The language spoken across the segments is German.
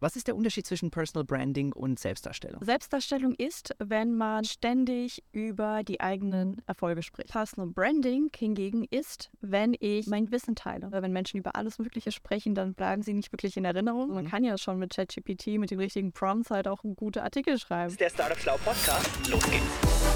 Was ist der Unterschied zwischen Personal Branding und Selbstdarstellung? Selbstdarstellung ist, wenn man ständig über die eigenen Erfolge spricht. Personal Branding hingegen ist, wenn ich mein Wissen teile. Wenn Menschen über alles Mögliche sprechen, dann bleiben sie nicht wirklich in Erinnerung. Man kann ja schon mit ChatGPT, mit den richtigen Prompts halt auch gute Artikel schreiben. Das ist der Startup Schlau Podcast. Los geht's.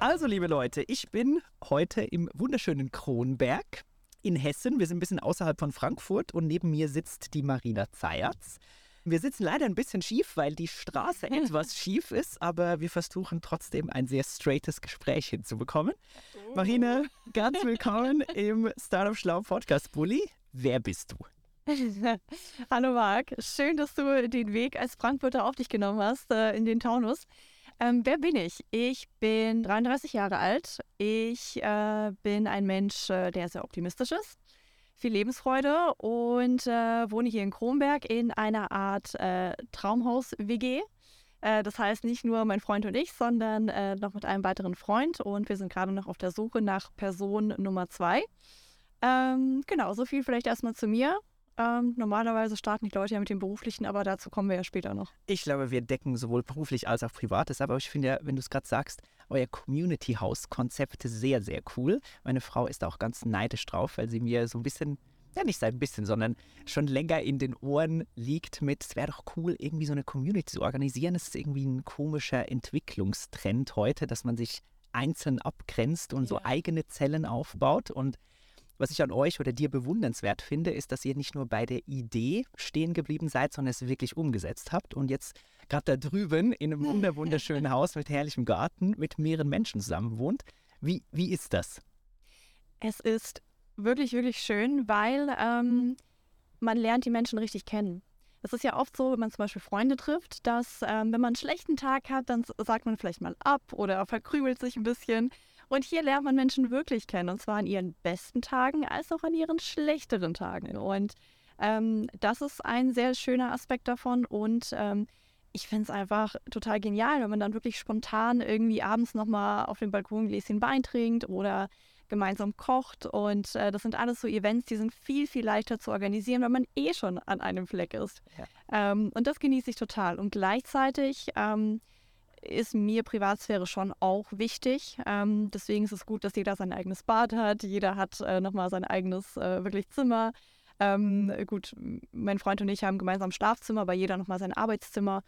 Also, liebe Leute, ich bin heute im wunderschönen Kronberg in Hessen. Wir sind ein bisschen außerhalb von Frankfurt und neben mir sitzt die Marina Zayatz. Wir sitzen leider ein bisschen schief, weil die Straße etwas schief ist, aber wir versuchen trotzdem ein sehr straightes Gespräch hinzubekommen. Oh. Marina, ganz willkommen im Startup Schlau Podcast Bully. Wer bist du? Hallo Marc, schön, dass du den Weg als Frankfurter auf dich genommen hast äh, in den Taunus. Ähm, wer bin ich? Ich bin 33 Jahre alt. Ich äh, bin ein Mensch, äh, der sehr optimistisch ist, viel Lebensfreude und äh, wohne hier in Kronberg in einer Art äh, Traumhaus-WG. Äh, das heißt nicht nur mein Freund und ich, sondern äh, noch mit einem weiteren Freund und wir sind gerade noch auf der Suche nach Person Nummer zwei. Ähm, genau, so viel vielleicht erstmal zu mir. Ähm, normalerweise starten die Leute ja mit dem Beruflichen, aber dazu kommen wir ja später noch. Ich glaube, wir decken sowohl beruflich als auch privates, aber ich finde ja, wenn du es gerade sagst, euer Community House Konzept sehr, sehr cool. Meine Frau ist auch ganz neidisch drauf, weil sie mir so ein bisschen ja nicht seit ein bisschen, sondern schon länger in den Ohren liegt mit, es wäre doch cool, irgendwie so eine Community zu organisieren. Es ist irgendwie ein komischer Entwicklungstrend heute, dass man sich einzeln abgrenzt und ja. so eigene Zellen aufbaut. Und was ich an euch oder dir bewundernswert finde, ist, dass ihr nicht nur bei der Idee stehen geblieben seid, sondern es wirklich umgesetzt habt und jetzt gerade da drüben in einem wunderschönen Haus mit herrlichem Garten mit mehreren Menschen zusammen wohnt. Wie, wie ist das? Es ist wirklich, wirklich schön, weil ähm, man lernt die Menschen richtig kennen. Es ist ja oft so, wenn man zum Beispiel Freunde trifft, dass ähm, wenn man einen schlechten Tag hat, dann sagt man vielleicht mal ab oder verkrümelt sich ein bisschen. Und hier lernt man Menschen wirklich kennen, und zwar an ihren besten Tagen als auch an ihren schlechteren Tagen. Und ähm, das ist ein sehr schöner Aspekt davon. Und ähm, ich finde es einfach total genial, wenn man dann wirklich spontan irgendwie abends nochmal auf dem Balkon ein Gläschen Wein trinkt oder gemeinsam kocht. Und äh, das sind alles so Events, die sind viel, viel leichter zu organisieren, wenn man eh schon an einem Fleck ist. Ja. Ähm, und das genieße ich total. Und gleichzeitig ähm, ist mir Privatsphäre schon auch wichtig. Ähm, deswegen ist es gut, dass jeder sein eigenes Bad hat, jeder hat äh, nochmal sein eigenes äh, wirklich Zimmer. Ähm, gut, mein Freund und ich haben gemeinsam ein Schlafzimmer, aber jeder nochmal sein Arbeitszimmer.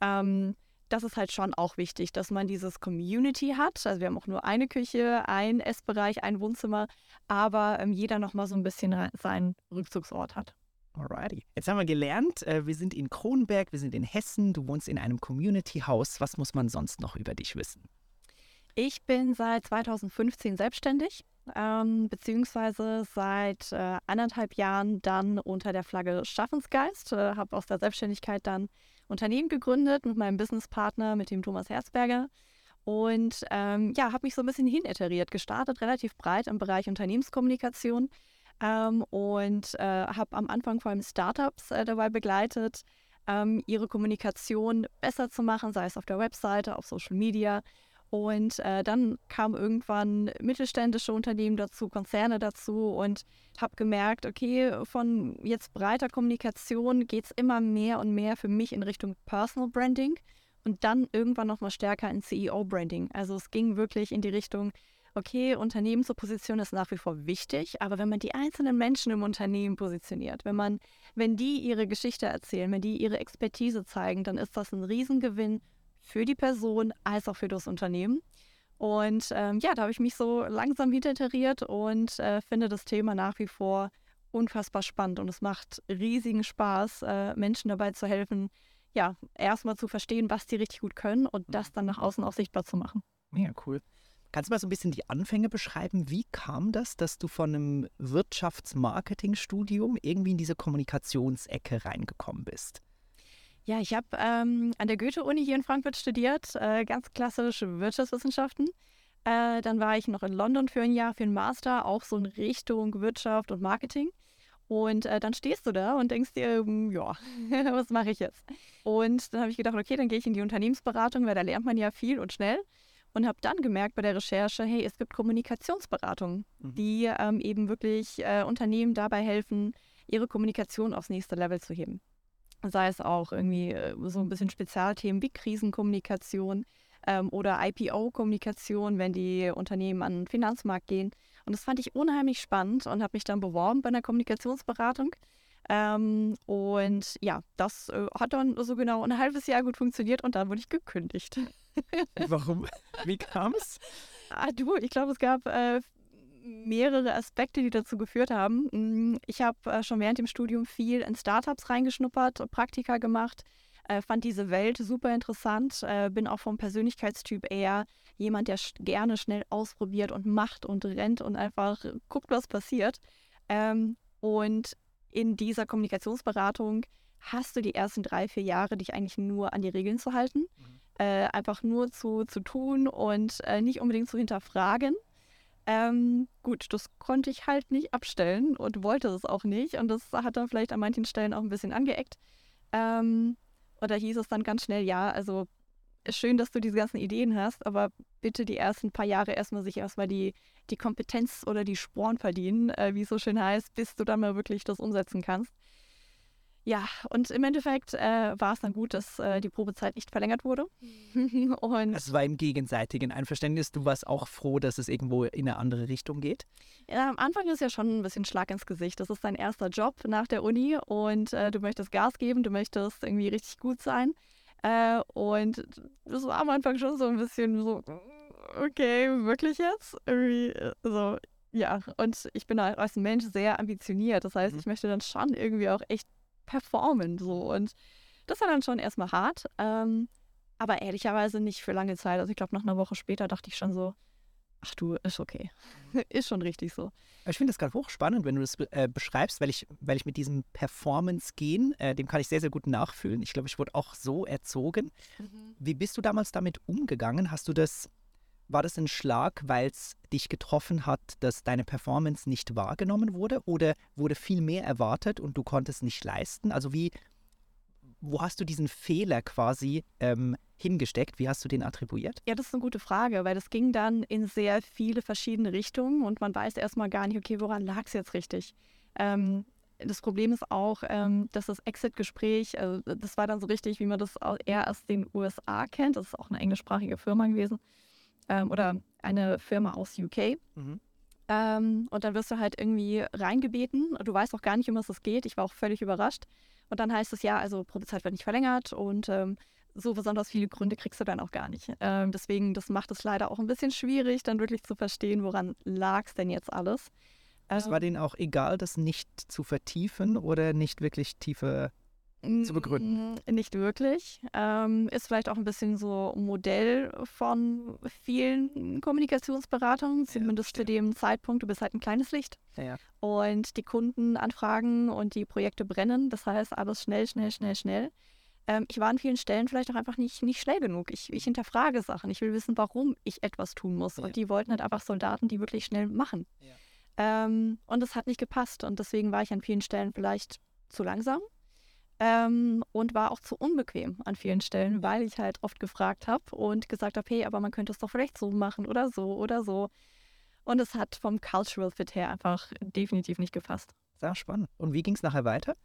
Ähm, das ist halt schon auch wichtig, dass man dieses Community hat. Also wir haben auch nur eine Küche, ein Essbereich, ein Wohnzimmer, aber ähm, jeder nochmal so ein bisschen seinen Rückzugsort hat. Alrighty. Jetzt haben wir gelernt, äh, wir sind in Kronberg, wir sind in Hessen, du wohnst in einem Community House. Was muss man sonst noch über dich wissen? Ich bin seit 2015 selbstständig, ähm, beziehungsweise seit äh, anderthalb Jahren dann unter der Flagge Schaffensgeist. Äh, habe aus der Selbstständigkeit dann Unternehmen gegründet mit meinem Businesspartner, mit dem Thomas Herzberger. Und ähm, ja, habe mich so ein bisschen hiniteriert, gestartet, relativ breit im Bereich Unternehmenskommunikation ähm, und äh, habe am Anfang vor allem Startups äh, dabei begleitet, ähm, ihre Kommunikation besser zu machen, sei es auf der Webseite, auf Social Media. Und äh, dann kamen irgendwann mittelständische Unternehmen dazu, Konzerne dazu und habe gemerkt, okay, von jetzt breiter Kommunikation geht es immer mehr und mehr für mich in Richtung Personal Branding und dann irgendwann nochmal stärker in CEO-Branding. Also es ging wirklich in die Richtung, okay, Unternehmen zur Position ist nach wie vor wichtig, aber wenn man die einzelnen Menschen im Unternehmen positioniert, wenn man, wenn die ihre Geschichte erzählen, wenn die ihre Expertise zeigen, dann ist das ein Riesengewinn für die Person als auch für das Unternehmen. Und ähm, ja, da habe ich mich so langsam hinteriert und äh, finde das Thema nach wie vor unfassbar spannend und es macht riesigen Spaß, äh, Menschen dabei zu helfen, ja, erstmal zu verstehen, was die richtig gut können und das dann nach außen auch sichtbar zu machen. Ja, cool. Kannst du mal so ein bisschen die Anfänge beschreiben? Wie kam das, dass du von einem Wirtschaftsmarketingstudium irgendwie in diese Kommunikationsecke reingekommen bist? Ja, ich habe ähm, an der Goethe-Uni hier in Frankfurt studiert, äh, ganz klassisch Wirtschaftswissenschaften. Äh, dann war ich noch in London für ein Jahr für einen Master, auch so in Richtung Wirtschaft und Marketing. Und äh, dann stehst du da und denkst dir, hm, ja, was mache ich jetzt? Und dann habe ich gedacht, okay, dann gehe ich in die Unternehmensberatung, weil da lernt man ja viel und schnell. Und habe dann gemerkt bei der Recherche, hey, es gibt Kommunikationsberatungen, mhm. die ähm, eben wirklich äh, Unternehmen dabei helfen, ihre Kommunikation aufs nächste Level zu heben. Sei es auch irgendwie äh, so ein bisschen Spezialthemen wie Krisenkommunikation ähm, oder IPO-Kommunikation, wenn die Unternehmen an den Finanzmarkt gehen. Und das fand ich unheimlich spannend und habe mich dann beworben bei einer Kommunikationsberatung. Ähm, und ja, das äh, hat dann so genau ein halbes Jahr gut funktioniert und dann wurde ich gekündigt. Warum? Wie kam es? Ah, du, ich glaube, es gab äh, mehrere Aspekte, die dazu geführt haben. Mm, ich habe äh, schon während dem Studium viel in Startups reingeschnuppert, Praktika gemacht, äh, fand diese Welt super interessant, äh, bin auch vom Persönlichkeitstyp eher jemand, der sch gerne schnell ausprobiert und macht und rennt und einfach guckt, was passiert. Ähm, und in dieser Kommunikationsberatung hast du die ersten drei, vier Jahre dich eigentlich nur an die Regeln zu halten, mhm. äh, einfach nur zu, zu tun und äh, nicht unbedingt zu hinterfragen. Ähm, gut, das konnte ich halt nicht abstellen und wollte es auch nicht. Und das hat dann vielleicht an manchen Stellen auch ein bisschen angeeckt. Ähm, und da hieß es dann ganz schnell, ja, also schön, dass du diese ganzen Ideen hast, aber bitte die ersten paar Jahre erstmal sich erstmal die, die Kompetenz oder die Sporen verdienen, äh, wie es so schön heißt, bis du dann mal wirklich das umsetzen kannst. Ja, und im Endeffekt äh, war es dann gut, dass äh, die Probezeit nicht verlängert wurde. und es war im gegenseitigen Einverständnis. Du warst auch froh, dass es irgendwo in eine andere Richtung geht? Ja, am Anfang ist ja schon ein bisschen Schlag ins Gesicht. Das ist dein erster Job nach der Uni und äh, du möchtest Gas geben, du möchtest irgendwie richtig gut sein. Äh, und das war am Anfang schon so ein bisschen so, okay, wirklich jetzt? Irgendwie äh, so, ja. Und ich bin als Mensch sehr ambitioniert. Das heißt, mhm. ich möchte dann schon irgendwie auch echt performen. So. Und das war dann schon erstmal hart. Ähm, aber ehrlicherweise nicht für lange Zeit. Also ich glaube, nach einer Woche später dachte ich schon so, ach du, ist okay. ist schon richtig so. Ich finde das gerade hochspannend, wenn du das äh, beschreibst, weil ich, weil ich mit diesem Performance-Gehen, äh, dem kann ich sehr, sehr gut nachfühlen. Ich glaube, ich wurde auch so erzogen. Mhm. Wie bist du damals damit umgegangen? Hast du das, war das ein Schlag, weil es dich getroffen hat, dass deine Performance nicht wahrgenommen wurde? Oder wurde viel mehr erwartet und du konntest nicht leisten? Also wie, wo hast du diesen Fehler quasi ähm, hingesteckt? Wie hast du den attribuiert? Ja, das ist eine gute Frage, weil das ging dann in sehr viele verschiedene Richtungen und man weiß erstmal gar nicht, okay, woran lag es jetzt richtig? Ähm, das Problem ist auch, ähm, dass das Exit-Gespräch, also das war dann so richtig, wie man das eher aus den USA kennt. Das ist auch eine englischsprachige Firma gewesen ähm, oder eine Firma aus UK. Mhm. Ähm, und dann wirst du halt irgendwie reingebeten. Du weißt auch gar nicht, um was es geht. Ich war auch völlig überrascht. Und dann heißt es ja, also Probezeit wird nicht verlängert und ähm, so besonders viele Gründe kriegst du dann auch gar nicht. Ähm, deswegen, das macht es leider auch ein bisschen schwierig, dann wirklich zu verstehen, woran lag es denn jetzt alles. Es war ähm, denen auch egal, das nicht zu vertiefen oder nicht wirklich tiefer zu begründen? Nicht wirklich. Ähm, ist vielleicht auch ein bisschen so Modell von vielen Kommunikationsberatungen, zumindest ja, zu dem Zeitpunkt. Du bist halt ein kleines Licht. Ja, ja. Und die Kunden anfragen und die Projekte brennen. Das heißt, alles schnell, schnell, schnell, schnell. Ähm, ich war an vielen Stellen vielleicht auch einfach nicht, nicht schnell genug. Ich, ich hinterfrage Sachen. Ich will wissen, warum ich etwas tun muss. Und die wollten halt einfach Soldaten, die wirklich schnell machen. Ähm, und es hat nicht gepasst. Und deswegen war ich an vielen Stellen vielleicht zu langsam ähm, und war auch zu unbequem an vielen Stellen, weil ich halt oft gefragt habe und gesagt habe, hey, aber man könnte es doch vielleicht so machen oder so oder so. Und es hat vom Cultural Fit her einfach definitiv nicht gefasst. Sehr spannend. Und wie ging es nachher weiter?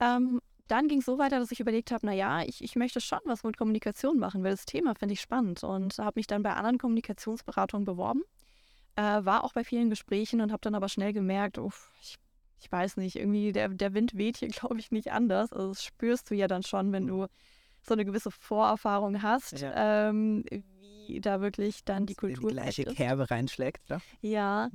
Ähm, dann ging es so weiter, dass ich überlegt habe, naja, ich, ich möchte schon was mit Kommunikation machen, weil das Thema finde ich spannend und habe mich dann bei anderen Kommunikationsberatungen beworben. Äh, war auch bei vielen Gesprächen und habe dann aber schnell gemerkt, uff, ich ich weiß nicht, irgendwie der, der Wind weht hier, glaube ich, nicht anders. Also das spürst du ja dann schon, wenn du so eine gewisse Vorerfahrung hast, ja. ähm, wie da wirklich dann die Kultur. Die gleiche Kerbe reinschlägt, ja? Ja.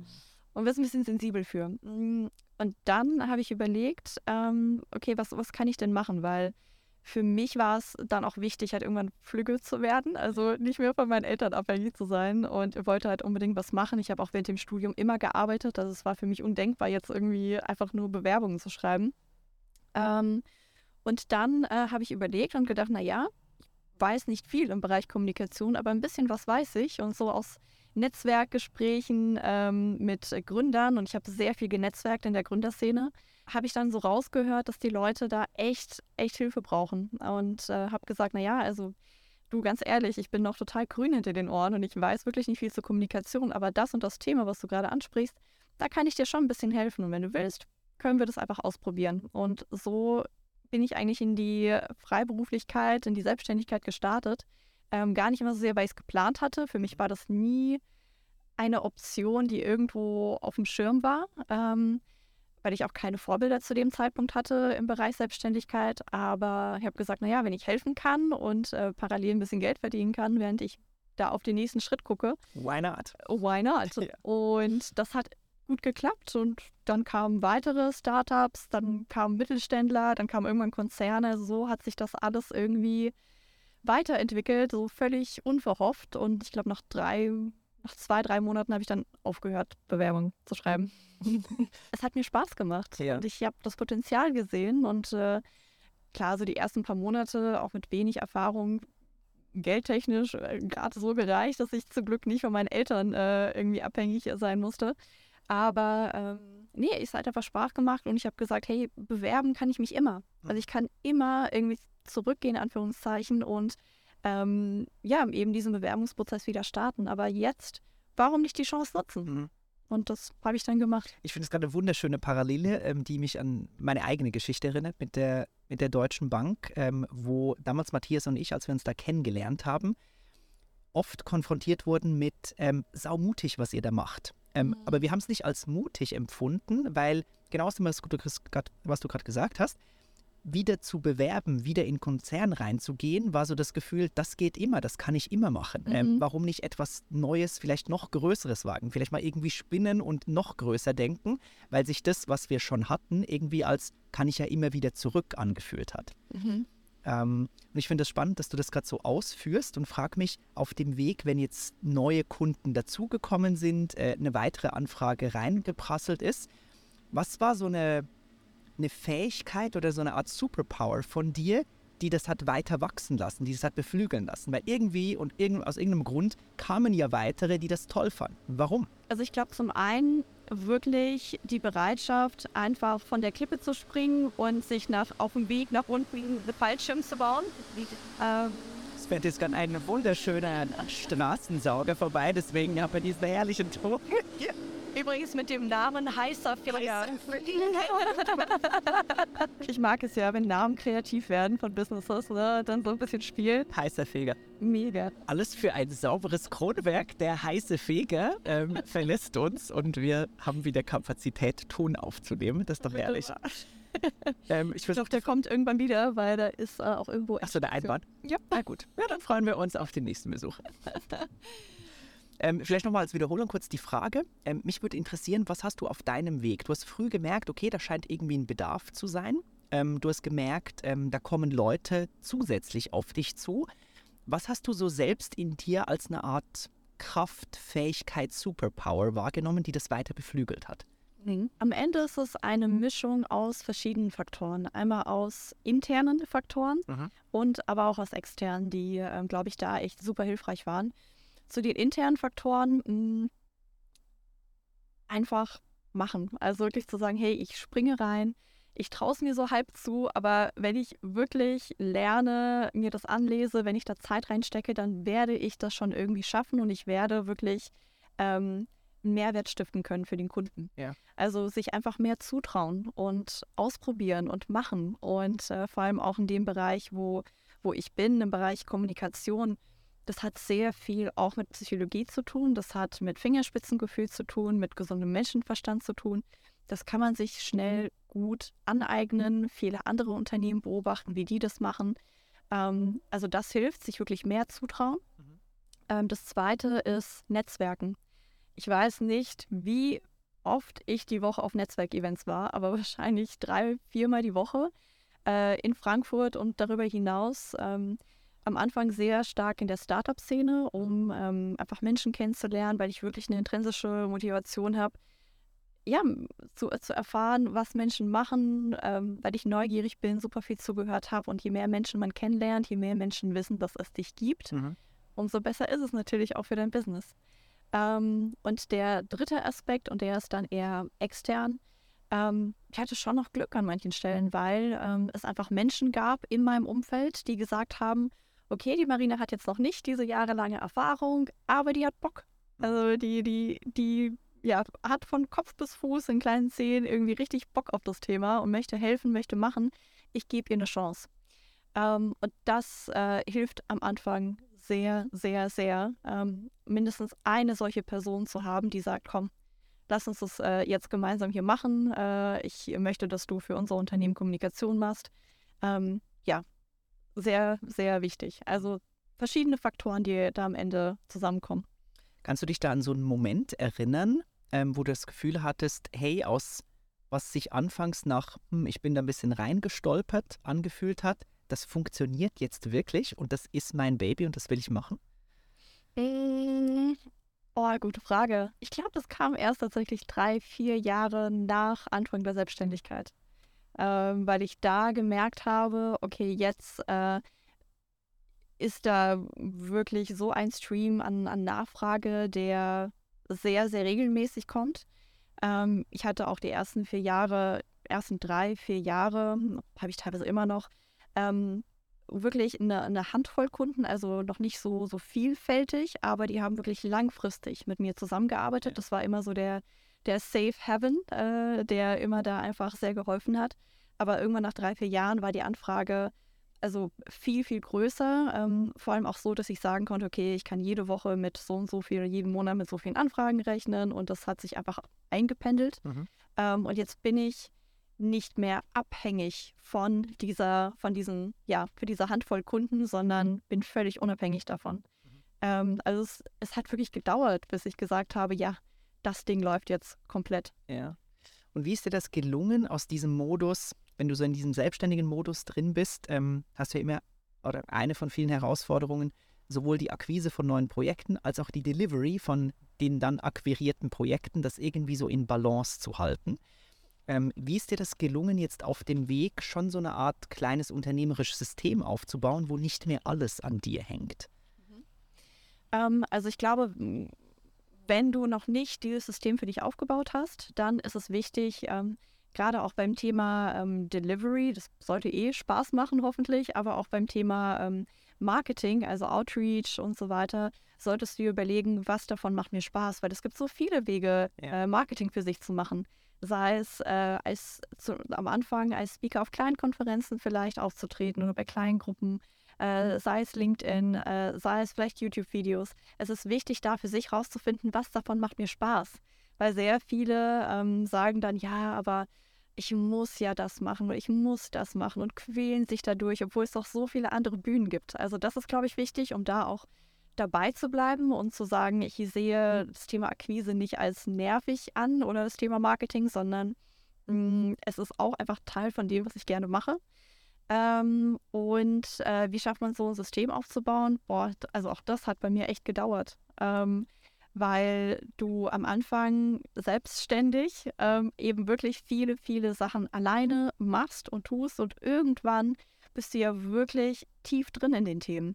Und wirst ein bisschen sensibel für. Mm, und dann habe ich überlegt, ähm, okay, was, was kann ich denn machen? Weil für mich war es dann auch wichtig, halt irgendwann flügge zu werden, also nicht mehr von meinen Eltern abhängig zu sein. Und wollte halt unbedingt was machen. Ich habe auch während dem Studium immer gearbeitet, also es war für mich undenkbar, jetzt irgendwie einfach nur Bewerbungen zu schreiben. Ähm, und dann äh, habe ich überlegt und gedacht, naja, ich weiß nicht viel im Bereich Kommunikation, aber ein bisschen was weiß ich. Und so aus Netzwerkgesprächen ähm, mit Gründern. Und ich habe sehr viel genetzwerkt in der Gründerszene habe ich dann so rausgehört, dass die Leute da echt, echt Hilfe brauchen. Und äh, habe gesagt, naja, also du ganz ehrlich, ich bin noch total grün hinter den Ohren und ich weiß wirklich nicht viel zur Kommunikation, aber das und das Thema, was du gerade ansprichst, da kann ich dir schon ein bisschen helfen. Und wenn du willst, können wir das einfach ausprobieren. Und so bin ich eigentlich in die Freiberuflichkeit, in die Selbstständigkeit gestartet. Ähm, gar nicht immer so sehr, weil ich es geplant hatte. Für mich war das nie eine Option, die irgendwo auf dem Schirm war, ähm, weil ich auch keine Vorbilder zu dem Zeitpunkt hatte im Bereich Selbstständigkeit. Aber ich habe gesagt, naja, wenn ich helfen kann und äh, parallel ein bisschen Geld verdienen kann, während ich da auf den nächsten Schritt gucke. Why not? Why not? Ja. Und das hat gut geklappt und dann kamen weitere Startups, dann kamen Mittelständler, dann kamen irgendwann Konzerne. So hat sich das alles irgendwie weiterentwickelt, so völlig unverhofft. Und ich glaube, nach drei, nach zwei, drei Monaten habe ich dann aufgehört, Bewerbungen zu schreiben. es hat mir Spaß gemacht ja. und ich habe das Potenzial gesehen und äh, klar, so die ersten paar Monate auch mit wenig Erfahrung geldtechnisch äh, gerade so gereicht, dass ich zum Glück nicht von meinen Eltern äh, irgendwie abhängig sein musste. Aber ähm, nee, es hat einfach Spaß gemacht und ich habe gesagt, hey, bewerben kann ich mich immer. Also ich kann immer irgendwie zurückgehen, in Anführungszeichen, und ähm, ja, eben diesen Bewerbungsprozess wieder starten. Aber jetzt, warum nicht die Chance nutzen? Mhm. Und das habe ich dann gemacht. Ich finde es gerade eine wunderschöne Parallele, ähm, die mich an meine eigene Geschichte erinnert mit der, mit der Deutschen Bank, ähm, wo damals Matthias und ich, als wir uns da kennengelernt haben, oft konfrontiert wurden mit ähm, saumutig, was ihr da macht. Ähm, mhm. Aber wir haben es nicht als mutig empfunden, weil genauso was du gerade gesagt hast, wieder zu bewerben, wieder in Konzern reinzugehen, war so das Gefühl, das geht immer, das kann ich immer machen. Ähm, mhm. Ähm, warum nicht etwas Neues, vielleicht noch Größeres wagen? Vielleicht mal irgendwie spinnen und noch größer denken, weil sich das, was wir schon hatten, irgendwie als kann ich ja immer wieder zurück angefühlt hat. Mhm. Ähm, und ich finde es das spannend, dass du das gerade so ausführst und frage mich auf dem Weg, wenn jetzt neue Kunden dazugekommen sind, äh, eine weitere Anfrage reingeprasselt ist, was war so eine, eine Fähigkeit oder so eine Art Superpower von dir, die das hat weiter wachsen lassen, die das hat beflügeln lassen? Weil irgendwie und irgend, aus irgendeinem Grund kamen ja weitere, die das toll fanden. Warum? Also ich glaube zum einen wirklich die Bereitschaft, einfach von der Klippe zu springen und sich nach, auf dem Weg nach unten einen Fallschirm zu bauen. Ähm, es fährt jetzt gerade ein wunderschöner Straßensauger vorbei, deswegen haben wir diesen herrlichen Ton. Übrigens mit dem Namen heißer Filler. ich mag es ja, wenn Namen kreativ werden von Businesses, ne? dann so ein bisschen Spiel. Heißer Feger. Mega. Alles für ein sauberes Kronwerk. Der heiße Feger ähm, verlässt uns und wir haben wieder Kapazität, Ton aufzunehmen. Das ist doch ehrlich. ähm, ich, ich glaube, der kommt irgendwann wieder, weil da ist äh, auch irgendwo. Achso, der Einbahn? Ja. Na gut. Ja, dann freuen wir uns auf den nächsten Besuch. Ähm, vielleicht nochmal als Wiederholung kurz die Frage. Ähm, mich würde interessieren, was hast du auf deinem Weg? Du hast früh gemerkt, okay, da scheint irgendwie ein Bedarf zu sein. Ähm, du hast gemerkt, ähm, da kommen Leute zusätzlich auf dich zu. Was hast du so selbst in dir als eine Art Kraft, Fähigkeit, Superpower wahrgenommen, die das weiter beflügelt hat? Mhm. Am Ende ist es eine Mischung aus verschiedenen Faktoren. Einmal aus internen Faktoren mhm. und aber auch aus externen, die, äh, glaube ich, da echt super hilfreich waren. Zu den internen Faktoren mh, hm, einfach machen. Also wirklich zu sagen, hey, ich springe rein, ich traue es mir so halb zu, aber wenn ich wirklich lerne, mir das anlese, wenn ich da Zeit reinstecke, dann werde ich das schon irgendwie schaffen und ich werde wirklich ähm, Mehrwert stiften können für den Kunden. Ja. Also sich einfach mehr zutrauen und ausprobieren und machen und äh, vor allem auch in dem Bereich, wo, wo ich bin, im Bereich Kommunikation, das hat sehr viel auch mit Psychologie zu tun, das hat mit Fingerspitzengefühl zu tun, mit gesundem Menschenverstand zu tun. Das kann man sich schnell gut aneignen, viele andere Unternehmen beobachten, wie die das machen. Ähm, also das hilft, sich wirklich mehr zutrauen. Mhm. Ähm, das Zweite ist Netzwerken. Ich weiß nicht, wie oft ich die Woche auf Netzwerkevents war, aber wahrscheinlich drei, viermal die Woche äh, in Frankfurt und darüber hinaus. Ähm, am Anfang sehr stark in der Startup-Szene, um ähm, einfach Menschen kennenzulernen, weil ich wirklich eine intrinsische Motivation habe, ja, zu, zu erfahren, was Menschen machen, ähm, weil ich neugierig bin, super viel zugehört habe. Und je mehr Menschen man kennenlernt, je mehr Menschen wissen, dass es dich gibt, mhm. umso besser ist es natürlich auch für dein Business. Ähm, und der dritte Aspekt, und der ist dann eher extern, ähm, ich hatte schon noch Glück an manchen Stellen, weil ähm, es einfach Menschen gab in meinem Umfeld, die gesagt haben, okay, die Marina hat jetzt noch nicht diese jahrelange Erfahrung, aber die hat Bock. Mhm. Also die, die, die ja, hat von Kopf bis Fuß in kleinen Zehen irgendwie richtig Bock auf das Thema und möchte helfen, möchte machen. Ich gebe ihr eine Chance. Ähm, und das äh, hilft am Anfang sehr, sehr, sehr, ähm, mindestens eine solche Person zu haben, die sagt, komm, lass uns das äh, jetzt gemeinsam hier machen. Äh, ich möchte, dass du für unser Unternehmen Kommunikation machst. Ähm, ja, sehr, sehr wichtig. Also verschiedene Faktoren, die da am Ende zusammenkommen. Kannst du dich da an so einen Moment erinnern, ähm, wo du das Gefühl hattest, hey, aus was sich anfangs nach, hm, ich bin da ein bisschen reingestolpert, angefühlt hat, das funktioniert jetzt wirklich und das ist mein Baby und das will ich machen? Äh, oh, gute Frage. Ich glaube, das kam erst tatsächlich drei, vier Jahre nach Anfang der Selbstständigkeit. Ähm, weil ich da gemerkt habe, okay, jetzt äh, ist da wirklich so ein Stream an, an Nachfrage, der sehr, sehr regelmäßig kommt. Ähm, ich hatte auch die ersten vier Jahre, ersten drei, vier Jahre, habe ich teilweise immer noch, ähm, wirklich eine, eine, Handvoll Kunden, also noch nicht so, so vielfältig, aber die haben wirklich langfristig mit mir zusammengearbeitet. Das war immer so der, der Safe Heaven, äh, der immer da einfach sehr geholfen hat. Aber irgendwann nach drei, vier Jahren war die Anfrage also viel, viel größer. Ähm, vor allem auch so, dass ich sagen konnte, okay, ich kann jede Woche mit so und so viel, jeden Monat mit so vielen Anfragen rechnen und das hat sich einfach eingependelt. Mhm. Ähm, und jetzt bin ich nicht mehr abhängig von dieser, von diesen, ja, für diese Handvoll Kunden, sondern mhm. bin völlig unabhängig davon. Mhm. Ähm, also es, es hat wirklich gedauert, bis ich gesagt habe, ja, das Ding läuft jetzt komplett. Ja. Und wie ist dir das gelungen, aus diesem Modus, wenn du so in diesem selbstständigen Modus drin bist, ähm, hast du ja immer, oder eine von vielen Herausforderungen, sowohl die Akquise von neuen Projekten als auch die Delivery von den dann akquirierten Projekten, das irgendwie so in Balance zu halten. Ähm, wie ist dir das gelungen, jetzt auf dem Weg schon so eine Art kleines unternehmerisches System aufzubauen, wo nicht mehr alles an dir hängt? Mhm. Ähm, also ich glaube, wenn du noch nicht dieses System für dich aufgebaut hast, dann ist es wichtig, ähm, gerade auch beim Thema ähm, Delivery, das sollte eh Spaß machen hoffentlich, aber auch beim Thema ähm, Marketing, also Outreach und so weiter, solltest du dir überlegen, was davon macht mir Spaß, weil es gibt so viele Wege, ja. äh, Marketing für sich zu machen. Sei es äh, als zu, am Anfang als Speaker auf kleinen Konferenzen vielleicht aufzutreten oder bei kleinen Gruppen, äh, sei es LinkedIn, äh, sei es vielleicht YouTube-Videos. Es ist wichtig, da für sich rauszufinden, was davon macht mir Spaß weil sehr viele ähm, sagen dann, ja, aber ich muss ja das machen oder ich muss das machen und quälen sich dadurch, obwohl es doch so viele andere Bühnen gibt. Also das ist, glaube ich, wichtig, um da auch dabei zu bleiben und zu sagen, ich sehe das Thema Akquise nicht als nervig an oder das Thema Marketing, sondern mh, mm, es ist auch einfach Teil von dem, was ich gerne mache. Ähm, und äh, wie schafft man so ein System aufzubauen? Boah, also auch das hat bei mir echt gedauert. Ähm, weil du am Anfang selbstständig ähm, eben wirklich viele, viele Sachen alleine machst und tust und irgendwann bist du ja wirklich tief drin in den Themen.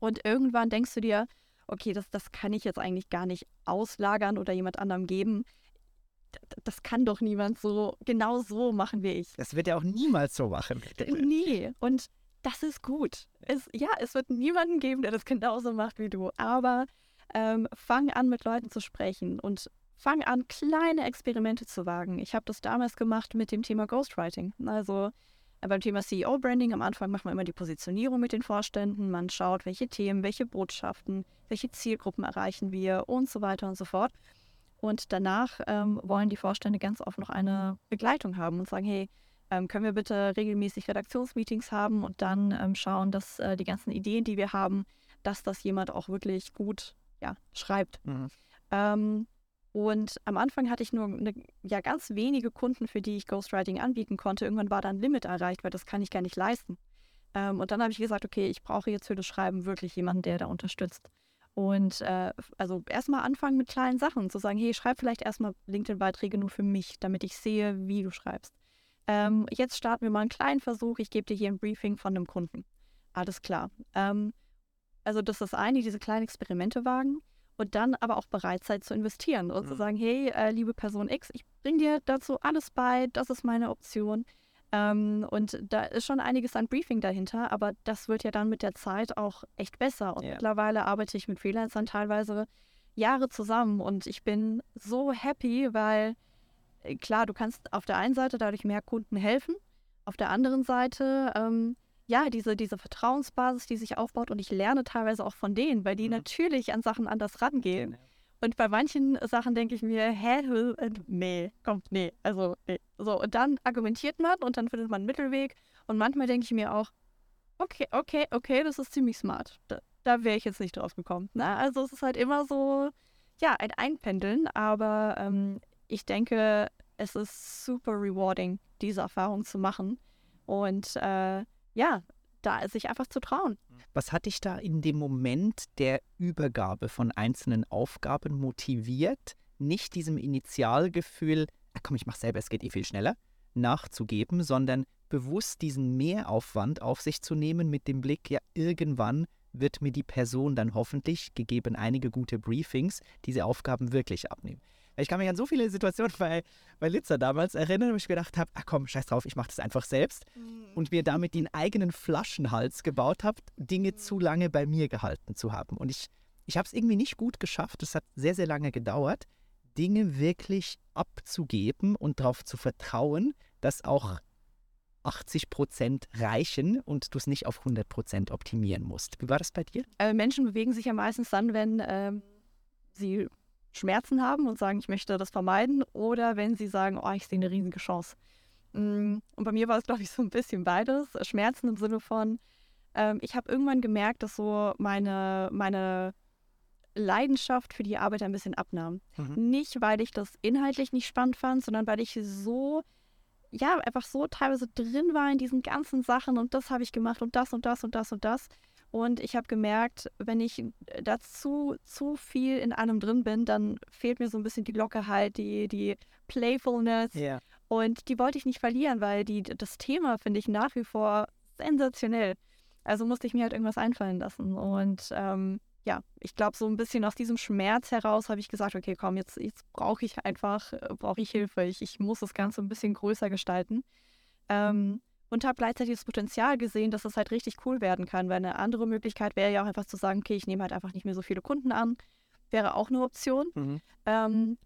Und irgendwann denkst du dir, okay, das, das kann ich jetzt eigentlich gar nicht auslagern oder jemand anderem geben. Das kann doch niemand so genau so machen wie ich. Das wird er auch niemals so machen. Nee, und das ist gut. Es, ja, es wird niemanden geben, der das genauso macht wie du. Aber ähm, fang an, mit Leuten zu sprechen und fang an, kleine Experimente zu wagen. Ich habe das damals gemacht mit dem Thema Ghostwriting. Also äh, beim Thema CEO-Branding am Anfang macht man immer die Positionierung mit den Vorständen. Man schaut, welche Themen, welche Botschaften, welche Zielgruppen erreichen wir und so weiter und so fort. Und danach ähm, wollen die Vorstände ganz oft noch eine Begleitung haben und sagen, hey, ähm, können wir bitte regelmäßig Redaktionsmeetings haben und dann ähm, schauen, dass äh, die ganzen Ideen, die wir haben, dass das jemand auch wirklich gut ja, schreibt. Mhm. Ähm, und am Anfang hatte ich nur eine, ja, ganz wenige Kunden, für die ich Ghostwriting anbieten konnte. Irgendwann war da ein Limit erreicht, weil das kann ich gar nicht leisten. Ähm, und dann habe ich gesagt, okay, ich brauche jetzt für das Schreiben wirklich jemanden, der da unterstützt. Und äh, also erstmal anfangen mit kleinen Sachen, zu sagen, hey, schreib vielleicht erstmal LinkedIn-Beiträge nur für mich, damit ich sehe, wie du schreibst. Ähm, jetzt starten wir mal einen kleinen Versuch. Ich gebe dir hier ein Briefing von einem Kunden. Alles klar. Ähm, also das ist das eine, diese kleinen Experimente wagen und dann aber auch bereit sein zu investieren und mhm. zu sagen, hey, äh, liebe Person X, ich bringe dir dazu alles bei, das ist meine Option. Ähm, und da ist schon einiges an Briefing dahinter, aber das wird ja dann mit der Zeit auch echt besser. Und Ja. mittlerweile arbeite ich mit Freelancern teilweise Jahre zusammen und ich bin so happy, weil äh, klar, du kannst auf der einen Seite dadurch mehr Kunden helfen, auf der anderen Seite ähm, ja, diese, diese Vertrauensbasis, die sich aufbaut und ich lerne teilweise auch von denen, weil die Mhm. natürlich an Sachen anders rangehen. Und bei manchen Sachen denke ich mir, hä, nee, kommt, nee, also, nee. So, und dann argumentiert man und dann findet man einen Mittelweg. Und manchmal denke ich mir auch, okay, okay, okay, das ist ziemlich smart. Da, da wäre ich jetzt nicht drauf gekommen. Ne? Also es ist halt immer so, ja, ein Einpendeln, aber ähm, ich denke, es ist super rewarding, diese Erfahrung zu machen. Und äh, ja, da sich einfach zu trauen. Was hat dich da in dem Moment der Übergabe von einzelnen Aufgaben motiviert, nicht diesem Initialgefühl, "Ah, komm, ich mach selber, es geht eh viel schneller, nachzugeben, sondern bewusst diesen Mehraufwand auf sich zu nehmen mit dem Blick, ja, irgendwann wird mir die Person dann hoffentlich, gegeben einige gute Briefings, diese Aufgaben wirklich abnehmen. Ich kann mich an so viele Situationen bei, bei Litzer damals erinnern, wo ich gedacht habe, ach komm, scheiß drauf, ich mache das einfach selbst und mir damit den eigenen Flaschenhals gebaut habe, Dinge zu lange bei mir gehalten zu haben. Und ich, ich habe es irgendwie nicht gut geschafft, es hat sehr, sehr lange gedauert, Dinge wirklich abzugeben und darauf zu vertrauen, dass auch 80 Prozent reichen und du es nicht auf 100 Prozent optimieren musst. Wie war das bei dir? Äh, Menschen bewegen sich ja meistens dann, wenn ähm, sie Schmerzen haben und sagen, ich möchte das vermeiden, oder wenn sie sagen, oh, ich sehe eine riesige Chance. Mm, Und bei mir war es, glaube ich, so ein bisschen beides. Schmerzen im Sinne von, ähm, ich habe irgendwann gemerkt, dass so meine, meine Leidenschaft für die Arbeit ein bisschen abnahm. Mhm. Nicht, weil ich das inhaltlich nicht spannend fand, sondern weil ich so, ja, einfach so teilweise drin war in diesen ganzen Sachen und das habe ich gemacht und das und das und das und das. Und ich habe gemerkt, wenn ich dazu zu viel in allem drin bin, dann fehlt mir so ein bisschen die Lockerheit, die, die Playfulness. Ja. Und die wollte ich nicht verlieren, weil die, das Thema finde ich nach wie vor sensationell. Also musste ich mir halt irgendwas einfallen lassen. Und ähm, ja, ich glaube, so ein bisschen aus diesem Schmerz heraus habe ich gesagt, okay, komm, jetzt, jetzt brauche ich einfach, äh, brauche ich Hilfe. Ich, ich muss das Ganze ein bisschen größer gestalten. Ähm, und habe gleichzeitig das Potenzial gesehen, dass das halt richtig cool werden kann. Weil eine andere Möglichkeit wäre ja auch einfach zu sagen, okay, ich nehme halt einfach nicht mehr so viele Kunden an. Wäre auch eine Option. Mhm. Ähm,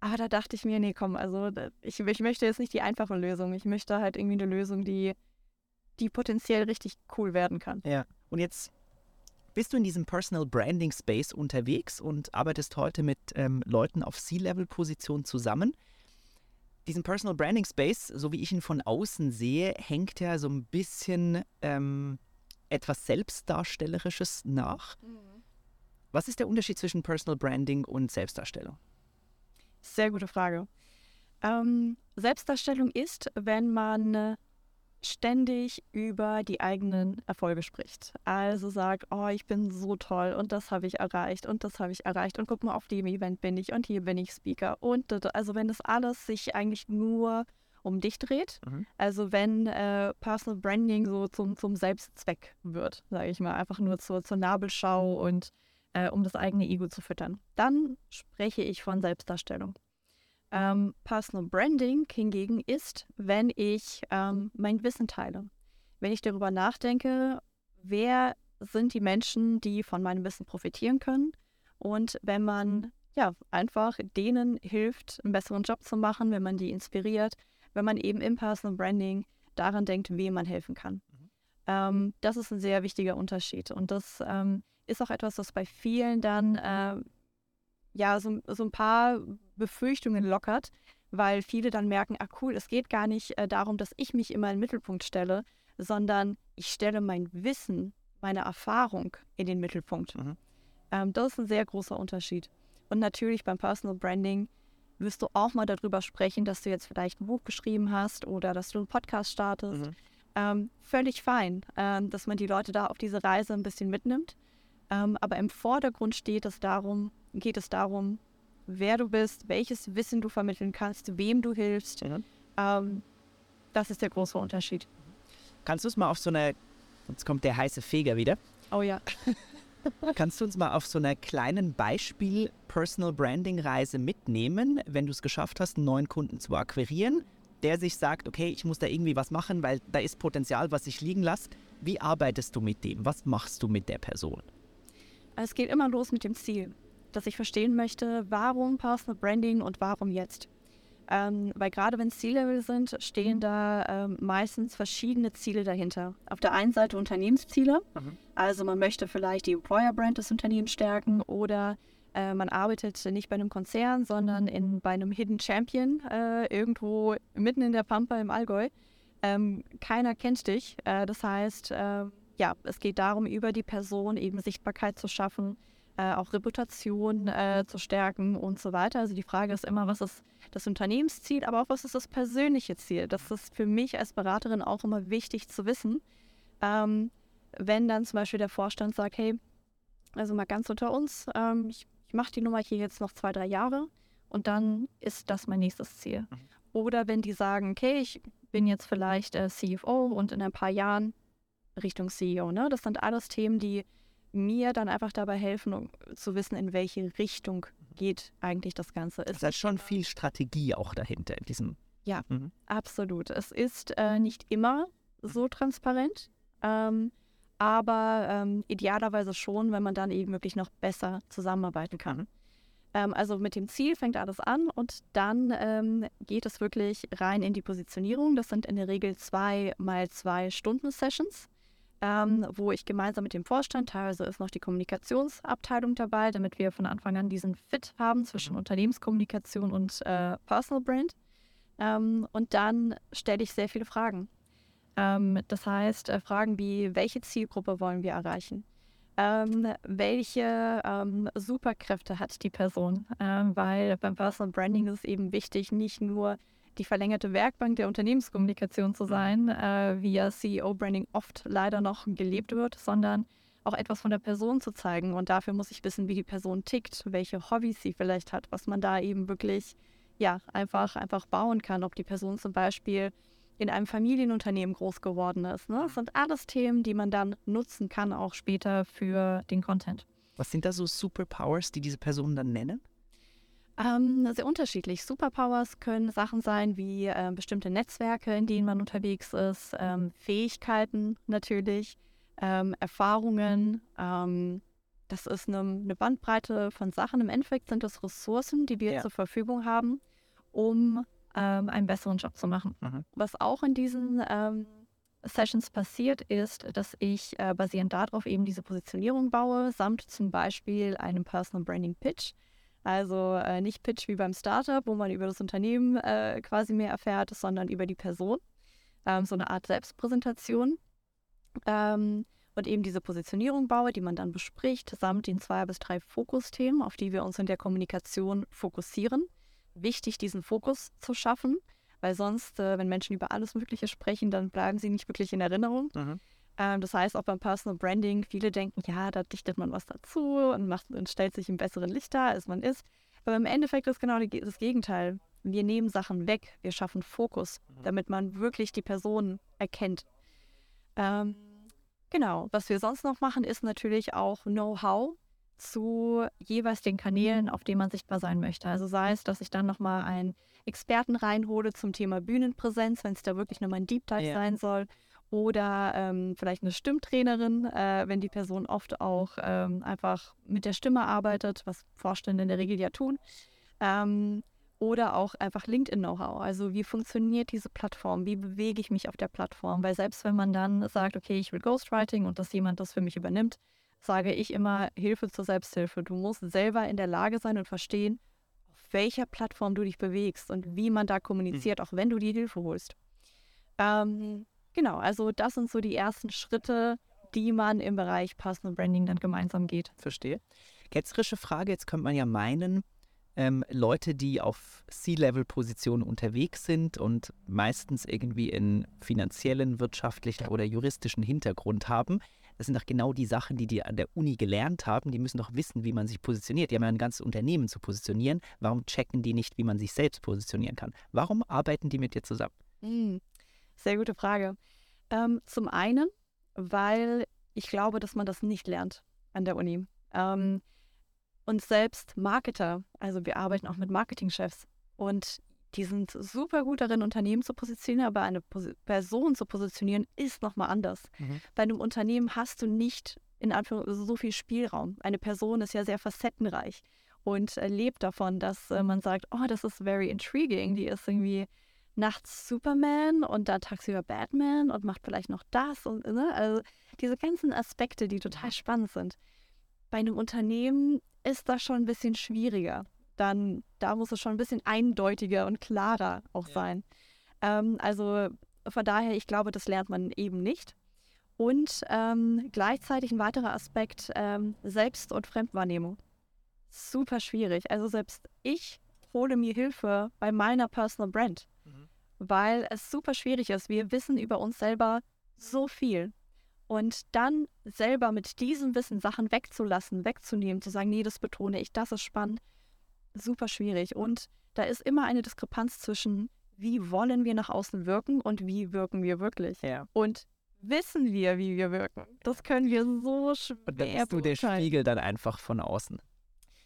aber da dachte ich mir, nee, komm, also ich, ich möchte jetzt nicht die einfache Lösung. Ich möchte halt irgendwie eine Lösung, die, die potenziell richtig cool werden kann. Ja. Und jetzt bist du in diesem Personal Branding Space unterwegs und arbeitest heute mit ähm, Leuten auf C-Level-Positionen zusammen. Diesen Personal Branding Space, so wie ich ihn von außen sehe, hängt ja so ein bisschen ähm, etwas Selbstdarstellerisches nach. Was ist der Unterschied zwischen Personal Branding und Selbstdarstellung? Sehr gute Frage. Ähm, Selbstdarstellung ist, wenn man äh, ständig über die eigenen Erfolge spricht. Also sagt, oh, ich bin so toll und das habe ich erreicht und das habe ich erreicht und guck mal, auf dem Event bin ich und hier bin ich Speaker. Und also wenn das alles sich eigentlich nur um dich dreht, Mhm. also wenn äh, Personal Branding so zum, zum Selbstzweck wird, sage ich mal, einfach nur zur, zur Nabelschau und äh, um das eigene Ego zu füttern, dann spreche ich von Selbstdarstellung. Ähm, Personal Branding hingegen ist, wenn ich ähm, mein Wissen teile. Wenn ich darüber nachdenke, wer sind die Menschen, die von meinem Wissen profitieren können. Und wenn man ja einfach denen hilft, einen besseren Job zu machen, wenn man die inspiriert, wenn man eben im Personal Branding daran denkt, wem man helfen kann. Ähm, das ist ein sehr wichtiger Unterschied. Und das ähm, ist auch etwas, was bei vielen dann äh, ja so, so ein paar Befürchtungen lockert, weil viele dann merken, ah cool, es geht gar nicht äh, darum, dass ich mich immer in den Mittelpunkt stelle, sondern ich stelle mein Wissen, meine Erfahrung in den Mittelpunkt. Mhm. Ähm, das ist ein sehr großer Unterschied. Und natürlich beim Personal Branding wirst du auch mal darüber sprechen, dass du jetzt vielleicht ein Buch geschrieben hast oder dass du einen Podcast startest. Mhm. Ähm, völlig fein, ähm, dass man die Leute da auf diese Reise ein bisschen mitnimmt. Ähm, aber im Vordergrund steht es darum, geht es darum, wer du bist, welches Wissen du vermitteln kannst, wem du hilfst. Mhm. Ähm, das ist der große Unterschied. Kannst du es mal auf so einer, jetzt kommt der heiße Feger wieder, Oh ja. Kannst du uns mal auf so einer kleinen Beispiel Personal Branding Reise mitnehmen, wenn du es geschafft hast, einen neuen Kunden zu akquirieren? der sich sagt, okay, ich muss da irgendwie was machen, weil da ist Potenzial, was ich liegen lasse. Wie arbeitest du mit dem? Was machst du mit der Person? Es geht immer los mit dem Ziel, dass ich verstehen möchte, warum Personal Branding und warum jetzt. Ähm, weil gerade wenn es Ziellevel sind, stehen mhm. da ähm, meistens verschiedene Ziele dahinter. Auf der einen Seite Unternehmensziele, mhm. also man möchte vielleicht die Employer Brand des Unternehmens stärken oder äh, man arbeitet nicht bei einem Konzern, sondern in, bei einem Hidden Champion äh, irgendwo mitten in der Pampa im Allgäu. Ähm, keiner kennt dich. Äh, das heißt, äh, ja, es geht darum, über die Person eben Sichtbarkeit zu schaffen, äh, auch Reputation äh, zu stärken und so weiter. Also die Frage ist immer, was ist das Unternehmensziel, aber auch was ist das persönliche Ziel? Das ist für mich als Beraterin auch immer wichtig zu wissen. Ähm, wenn dann zum Beispiel der Vorstand sagt, hey, also mal ganz unter uns, ähm, ich, ich mache die Nummer hier jetzt noch zwei, drei Jahre und dann ist das mein nächstes Ziel. Mhm. Oder wenn die sagen, okay, ich bin jetzt vielleicht äh, CFO und in ein paar Jahren Richtung CEO. Ne? Das sind alles Themen, die mir dann einfach dabei helfen, um zu wissen, in welche Richtung geht eigentlich das Ganze. Es ist schon viel Strategie auch dahinter in diesem. Ja, mhm. absolut. Es ist äh, nicht immer so transparent, ähm, aber ähm, idealerweise schon, wenn man dann eben wirklich noch besser zusammenarbeiten kann. Mhm. Ähm, also mit dem Ziel fängt alles an und dann ähm, geht es wirklich rein in die Positionierung. Das sind in der Regel zwei mal zwei Stunden Sessions ähm, wo ich gemeinsam mit dem Vorstand, teilweise ist noch die Kommunikationsabteilung dabei, damit wir von Anfang an diesen Fit haben zwischen mhm. Unternehmenskommunikation und äh, Personal Brand. Ähm, und dann stelle ich sehr viele Fragen. Ähm, das heißt, äh, Fragen wie, welche Zielgruppe wollen wir erreichen? Ähm, welche ähm, Superkräfte hat die Person? Ähm, weil beim Personal Branding ist es eben wichtig, nicht nur die verlängerte Werkbank der Unternehmenskommunikation zu sein, äh, wie ja CEO-Branding oft leider noch gelebt wird, sondern auch etwas von der Person zu zeigen. Und dafür muss ich wissen, wie die Person tickt, welche Hobbys sie vielleicht hat, was man da eben wirklich ja, einfach, einfach bauen kann. Ob die Person zum Beispiel in einem Familienunternehmen groß geworden ist. Ne? Das sind alles Themen, die man dann nutzen kann, auch später für den Content. Was sind da so Superpowers, die diese Personen dann nennen? Ähm, sehr unterschiedlich. Superpowers können Sachen sein wie äh, bestimmte Netzwerke, in denen man unterwegs ist, ähm, Fähigkeiten natürlich, ähm, Erfahrungen. Ähm, das ist eine, eine, Bandbreite von Sachen. Im Endeffekt sind das Ressourcen, die wir ja. zur Verfügung haben, um ähm, einen besseren Job zu machen. Mhm. Was auch in diesen ähm, Sessions passiert ist, dass ich äh, basierend darauf eben diese Positionierung baue, samt zum Beispiel einem Personal Branding Pitch also äh, nicht Pitch wie beim Startup, wo man über das Unternehmen äh, quasi mehr erfährt, sondern über die Person. Ähm, so eine Art Selbstpräsentation. Ähm, und eben diese Positionierung baue, die man dann bespricht, samt den zwei bis drei Fokusthemen, auf die wir uns in der Kommunikation fokussieren. Wichtig, diesen Fokus zu schaffen, weil sonst, äh, wenn Menschen über alles Mögliche sprechen, dann bleiben sie nicht wirklich in Erinnerung. Mhm. Ähm, das heißt, auch beim Personal Branding, viele denken, ja, da dichtet man was dazu und, macht, und stellt sich im besseren Licht dar, als man ist. Aber im Endeffekt ist genau das Gegenteil. Wir nehmen Sachen weg, wir schaffen Fokus, mhm. damit man wirklich die Person erkennt. Ähm, genau, was wir sonst noch machen, ist natürlich auch Know-how zu jeweils den Kanälen, auf denen man sichtbar sein möchte. Also sei es, dass ich dann nochmal einen Experten reinhole zum Thema Bühnenpräsenz, wenn es da wirklich nochmal ein Deep Dive ja. sein soll oder ähm, vielleicht eine Stimmtrainerin, äh, wenn die Person oft auch ähm, einfach mit der Stimme arbeitet, was Vorstände in der Regel ja tun. Ähm, oder auch einfach LinkedIn-Know-how. Also wie funktioniert diese Plattform? Wie bewege ich mich auf der Plattform? Weil selbst wenn man dann sagt, okay, ich will Ghostwriting und dass jemand das für mich übernimmt, sage ich immer Hilfe zur Selbsthilfe. Du musst selber in der Lage sein und verstehen, auf welcher Plattform du dich bewegst und wie man da kommuniziert, mhm. auch wenn du die Hilfe holst. Ähm, Genau, also das sind so die ersten Schritte, die man im Bereich Personal Branding dann gemeinsam geht. Verstehe. Ketzerische Frage, jetzt könnte man ja meinen, ähm, Leute, die auf C-Level-Positionen unterwegs sind und meistens irgendwie in finanziellen, wirtschaftlichen oder juristischen Hintergrund haben, das sind doch genau die Sachen, die die an der Uni gelernt haben. Die müssen doch wissen, wie man sich positioniert. Die haben ja ein ganzes Unternehmen zu positionieren. Warum checken die nicht, wie man sich selbst positionieren kann? Warum arbeiten die mit dir zusammen? Mhm. Sehr gute Frage. Ähm, zum einen, weil ich glaube, dass man das nicht lernt an der Uni. Ähm, und selbst Marketer, also wir arbeiten auch mit Marketingchefs. Und die sind super gut darin, Unternehmen zu positionieren, aber eine Pos Person zu positionieren ist nochmal anders. Mhm. Bei einem Unternehmen hast du nicht in Anführungszeichen so viel Spielraum. Eine Person ist ja sehr facettenreich und äh, lebt davon, dass äh, man sagt, oh, das ist very intriguing. Die ist irgendwie nachts Superman und dann tagsüber Batman und macht vielleicht noch das und ne? also diese ganzen Aspekte, die total spannend sind. Bei einem Unternehmen ist das schon ein bisschen schwieriger. Dann da muss es schon ein bisschen eindeutiger und klarer auch ja. sein. Ähm, also von daher, ich glaube, das lernt man eben nicht. Und ähm, gleichzeitig ein weiterer Aspekt, ähm, Selbst- und Fremdwahrnehmung. Super schwierig. Also selbst ich hole mir Hilfe bei meiner Personal Brand. Weil es super schwierig ist. Wir wissen über uns selber so viel. Und dann selber mit diesem Wissen Sachen wegzulassen, wegzunehmen, zu sagen, nee, das betone ich, das ist spannend, super schwierig. Und da ist immer eine Diskrepanz zwischen, wie wollen wir nach außen wirken und wie wirken wir wirklich. Ja. Und wissen wir, wie wir wirken. Das können wir so schwer Und dann bist du der Spiegel dann einfach von außen.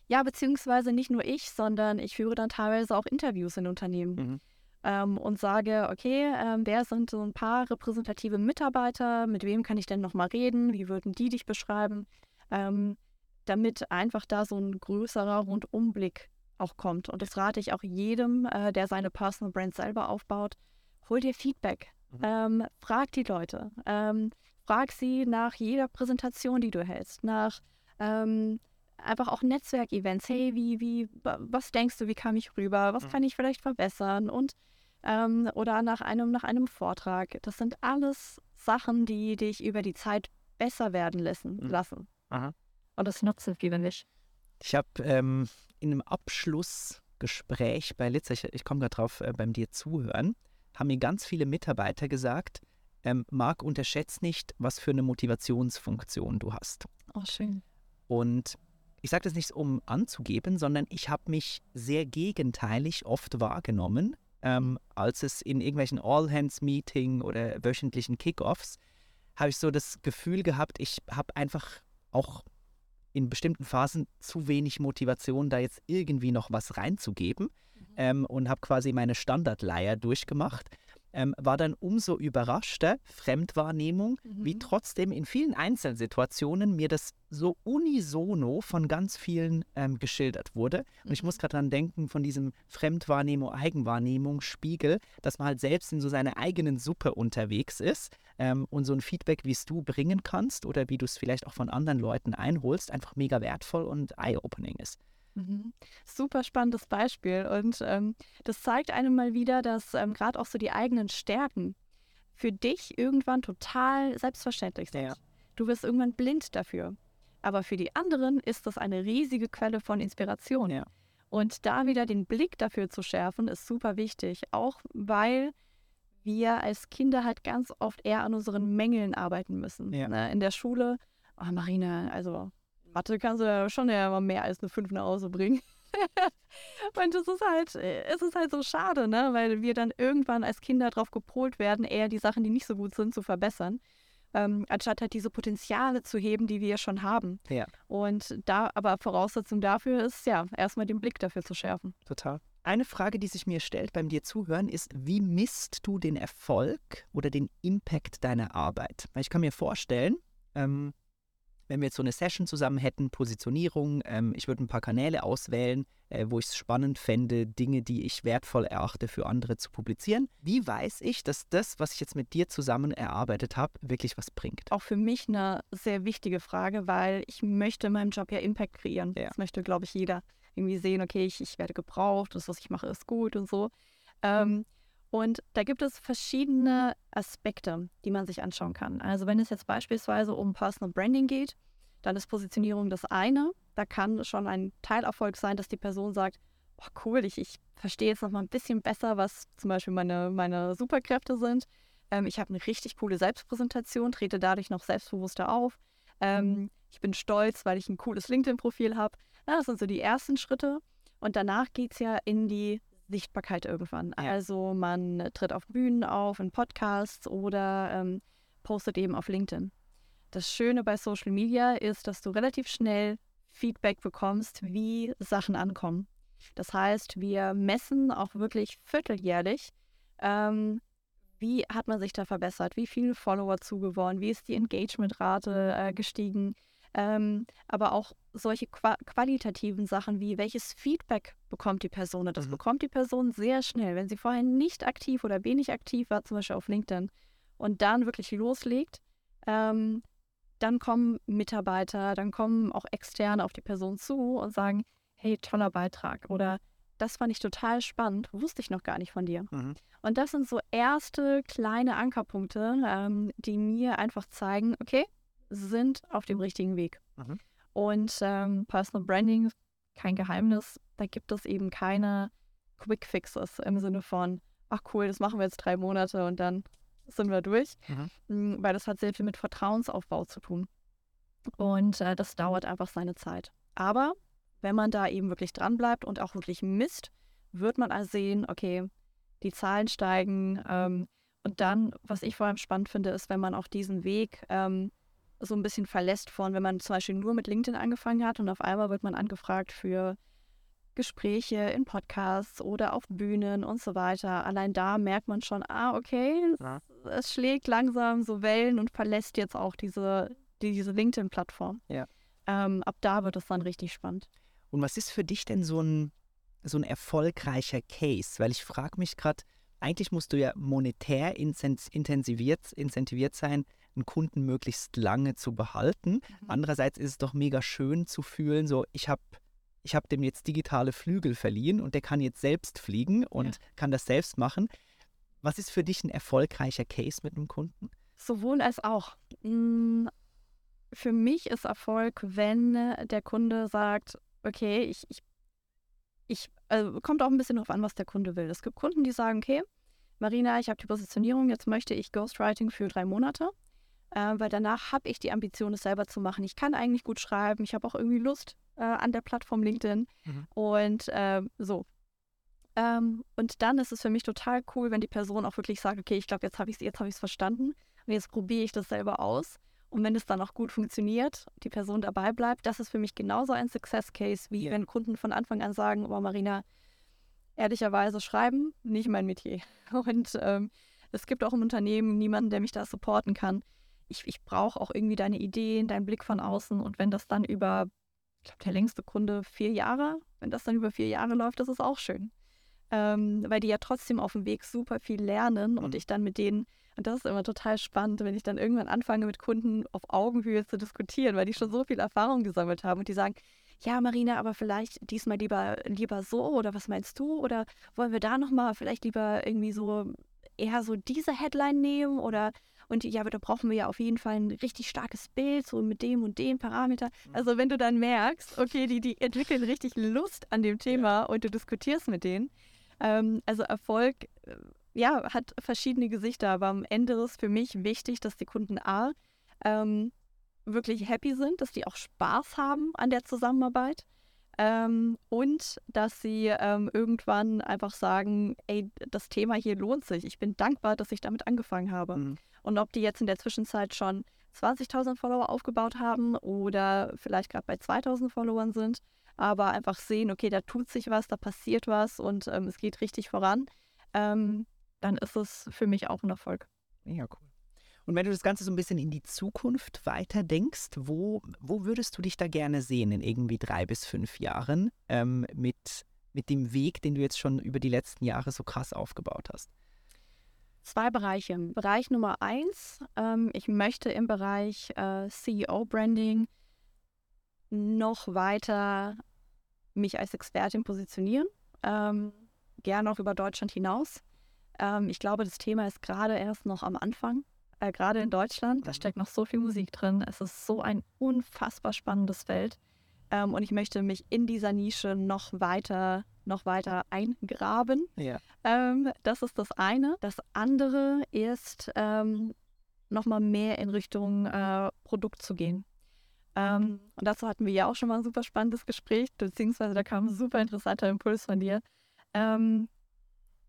Ja, beziehungsweise nicht nur ich, sondern ich führe dann teilweise auch Interviews in Unternehmen mhm. Ähm, und sage, okay, ähm, wer sind so ein paar repräsentative Mitarbeiter, mit wem kann ich denn nochmal reden, wie würden die dich beschreiben, ähm, damit einfach da so ein größerer Rundumblick auch kommt. Und das rate ich auch jedem, äh, der seine Personal Brand selber aufbaut. Hol dir Feedback. Mhm. Ähm, frag die Leute. Ähm, frag sie nach jeder Präsentation, die du hältst, nach ähm, einfach auch Netzwerkevents. Hey, wie, wie, was denkst du, wie kam ich rüber? Was mhm. kann ich vielleicht verbessern? Und ähm, oder nach einem, nach einem Vortrag. Das sind alles Sachen, die dich über die Zeit besser werden lassen. Mhm. lassen. Und das nutzt wir nicht. Ich habe ähm, in einem Abschlussgespräch bei Litzer, ich, ich komme gerade drauf, äh, beim dir zuhören, haben mir ganz viele Mitarbeiter gesagt, ähm, Marc, unterschätzt nicht, was für eine Motivationsfunktion du hast. Oh, schön. Und ich sage das nicht, um anzugeben, sondern ich habe mich sehr gegenteilig oft wahrgenommen, ähm, als es in irgendwelchen All-Hands-Meeting oder wöchentlichen Kickoffs, habe ich so das Gefühl gehabt, ich habe einfach auch in bestimmten Phasen zu wenig Motivation, da jetzt irgendwie noch was reinzugeben ähm, und habe quasi meine Standardleier durchgemacht. Ähm, war dann umso überraschter, Fremdwahrnehmung, mhm. wie trotzdem in vielen Einzelsituationen mir das so unisono von ganz vielen ähm, geschildert wurde. Und ich muss mhm. gerade dran denken, von diesem Fremdwahrnehmung, Eigenwahrnehmung, Spiegel, dass man halt selbst in so seiner eigenen Suppe unterwegs ist ähm, und so ein Feedback, wie es du bringen kannst oder wie du es vielleicht auch von anderen Leuten einholst, einfach mega wertvoll und eye-opening ist. Mhm. Super spannendes Beispiel. Und ähm, das zeigt einem mal wieder, dass ähm, gerade auch so die eigenen Stärken für dich irgendwann total selbstverständlich sind. Ja. Du wirst irgendwann blind dafür. Aber für die anderen ist das eine riesige Quelle von Inspiration. Ja. Und da wieder den Blick dafür zu schärfen, ist super wichtig. Auch weil wir als Kinder halt ganz oft eher an unseren Mängeln arbeiten müssen. Ja. Ne? In der Schule, oh Marina, also Mathe kannst du ja schon ja mehr als eine 5 nach Hause bringen. und es ist halt, es ist halt so schade, ne? Weil wir dann irgendwann als Kinder darauf gepolt werden, eher die Sachen, die nicht so gut sind, zu verbessern. Ähm, anstatt halt diese Potenziale zu heben, die wir schon haben. Ja. Und da, aber Voraussetzung dafür ist, ja, erstmal den Blick dafür zu schärfen. Total. Eine Frage, die sich mir stellt beim dir zuhören, ist, wie misst du den Erfolg oder den Impact deiner Arbeit? Weil ich kann mir vorstellen, ähm, wenn wir jetzt so eine Session zusammen hätten, Positionierung, ähm, ich würde ein paar Kanäle auswählen, äh, wo ich es spannend fände, Dinge, die ich wertvoll erachte, für andere zu publizieren. Wie weiß ich, dass das, was ich jetzt mit dir zusammen erarbeitet habe, wirklich was bringt? Auch für mich eine sehr wichtige Frage, weil ich möchte in meinem Job ja Impact kreieren. Ja. Das möchte, glaube ich, jeder irgendwie sehen, okay, ich, ich werde gebraucht, das, was ich mache, ist gut und so. Ähm, und da gibt es verschiedene Aspekte, die man sich anschauen kann. Also wenn es jetzt beispielsweise um Personal Branding geht, dann ist Positionierung das eine. Da kann schon ein Teilerfolg sein, dass die Person sagt, oh cool, ich, ich verstehe jetzt noch mal ein bisschen besser, was zum Beispiel meine, meine Superkräfte sind. Ähm, ich habe eine richtig coole Selbstpräsentation, trete dadurch noch selbstbewusster auf. Ähm, mhm. ich bin stolz, weil ich ein cooles LinkedIn-Profil habe. Ja, das sind so die ersten Schritte. Und danach geht es ja in die Sichtbarkeit irgendwann. Ja. Also man tritt auf Bühnen auf, in Podcasts oder ähm, postet eben auf LinkedIn. Das Schöne bei Social Media ist, dass du relativ schnell Feedback bekommst, wie Sachen ankommen. Das heißt, wir messen auch wirklich vierteljährlich, ähm, wie hat man sich da verbessert, wie viele Follower zugewonnen, wie ist die Engagementrate äh, gestiegen, ähm, aber auch solche qua qualitativen Sachen wie welches Feedback bekommt die Person. Das mhm. bekommt die Person sehr schnell, wenn sie vorher nicht aktiv oder wenig aktiv war, zum Beispiel auf LinkedIn, und dann wirklich loslegt. Ähm, dann kommen Mitarbeiter, dann kommen auch Externe auf die Person zu und sagen, hey, toller Beitrag oder das fand ich total spannend, wusste ich noch gar nicht von dir. Mhm. Und das sind so erste kleine Ankerpunkte, ähm, die mir einfach zeigen, okay, sind auf dem richtigen Weg. Mhm. Und ähm, Personal Branding, kein Geheimnis, da gibt es eben keine Quick Fixes im Sinne von, ach cool, das machen wir jetzt drei Monate und dann sind wir durch, mhm. Hm, weil das hat sehr viel mit Vertrauensaufbau zu tun. Und äh, das dauert einfach seine Zeit. Aber wenn man da eben wirklich dran bleibt und auch wirklich misst, wird man also sehen, okay, die Zahlen steigen. Ähm, und dann, was ich vor allem spannend finde, ist, wenn man auch diesen Weg ähm, so ein bisschen verlässt von, wenn man zum Beispiel nur mit LinkedIn angefangen hat und auf einmal wird man angefragt für Gespräche in Podcasts oder auf Bühnen und so weiter. Allein da merkt man schon, ah, okay, ja. es, es, schlägt langsam so Wellen und verlässt jetzt auch diese, diese LinkedIn-Plattform. Ja. Ähm, ab da wird es dann richtig spannend. Und was ist für dich denn so ein, so ein erfolgreicher Case? Weil ich frage mich gerade, eigentlich musst du ja monetär intensiviert, incentiviert sein, einen Kunden möglichst lange zu behalten. Mhm. Andererseits ist es doch mega schön zu fühlen, so ich habe ich habe dem jetzt digitale Flügel verliehen und der kann jetzt selbst fliegen und ja. kann das selbst machen. Was ist für dich ein erfolgreicher Case mit einem Kunden? Sowohl als auch. Hm, für mich ist Erfolg, wenn der Kunde sagt, okay, ich, ich, ich also kommt auch ein bisschen darauf an, was der Kunde will. Es gibt Kunden, die sagen, okay, Marina, ich habe die Positionierung, jetzt möchte ich Ghostwriting für drei Monate äh, weil danach habe ich die Ambition, es selber zu machen. Ich kann eigentlich gut schreiben, ich habe auch irgendwie Lust äh, an der Plattform LinkedIn mhm. und äh, so. Ähm, und dann ist es für mich total cool, wenn die Person auch wirklich sagt, okay, ich glaube, jetzt habe ich es jetzt verstanden und jetzt probiere ich das selber aus. Und wenn es dann auch gut funktioniert, die Person dabei bleibt, das ist für mich genauso ein Success Case, wie yeah. wenn Kunden von Anfang an sagen, oh Marina, ehrlicherweise schreiben, nicht mein Metier. Und ähm, es gibt auch im Unternehmen niemanden, der mich da supporten kann ich, ich brauche auch irgendwie deine Ideen, deinen Blick von außen. Und wenn das dann über, ich glaube, der längste Kunde vier Jahre, wenn das dann über vier Jahre läuft, das ist auch schön. Ähm, weil die ja trotzdem auf dem Weg super viel lernen mhm. und ich dann mit denen, und das ist immer total spannend, wenn ich dann irgendwann anfange, mit Kunden auf Augenhöhe zu diskutieren, weil die schon so viel Erfahrung gesammelt haben und die sagen, ja, Marina, aber vielleicht diesmal lieber, lieber so oder was meinst du? Oder wollen wir da nochmal vielleicht lieber irgendwie so eher so diese Headline nehmen oder und ja, aber da brauchen wir ja auf jeden Fall ein richtig starkes Bild, so mit dem und dem Parameter. Mhm. Also wenn du dann merkst, okay, die, die entwickeln richtig Lust an dem Thema ja. und du diskutierst mit denen. Ähm, also Erfolg, äh, ja, hat verschiedene Gesichter, aber am Ende ist für mich wichtig, dass die Kunden A, ähm, wirklich happy sind, dass die auch Spaß haben an der Zusammenarbeit. Ähm, und dass sie ähm, irgendwann einfach sagen, ey, das Thema hier lohnt sich. Ich bin dankbar, dass ich damit angefangen habe. Mhm. Und ob die jetzt in der Zwischenzeit schon 20.000 Follower aufgebaut haben oder vielleicht gerade bei 2.000 Followern sind, aber einfach sehen, okay, da tut sich was, da passiert was und ähm, es geht richtig voran, ähm, dann ist es für mich auch ein Erfolg. Mega cool. Und wenn du das Ganze so ein bisschen in die Zukunft weiter denkst, wo, wo würdest du dich da gerne sehen in irgendwie drei bis fünf Jahren ähm, mit, mit dem Weg, den du jetzt schon über die letzten Jahre so krass aufgebaut hast? Zwei Bereiche. Bereich Nummer eins, ähm, ich möchte im Bereich äh, CEO-Branding noch weiter mich als Expertin positionieren, ähm, gerne auch über Deutschland hinaus. Ähm, ich glaube, das Thema ist gerade erst noch am Anfang, äh, gerade in Deutschland. Da steckt noch so viel Musik drin. Es ist so ein unfassbar spannendes Feld. Ähm, und ich möchte mich in dieser Nische noch weiter noch weiter eingraben. Ja. Ähm, das ist das eine. Das andere ist, ähm, nochmal mehr in Richtung äh, Produkt zu gehen. Ähm, und dazu hatten wir ja auch schon mal ein super spannendes Gespräch, beziehungsweise da kam ein super interessanter Impuls von dir, ähm,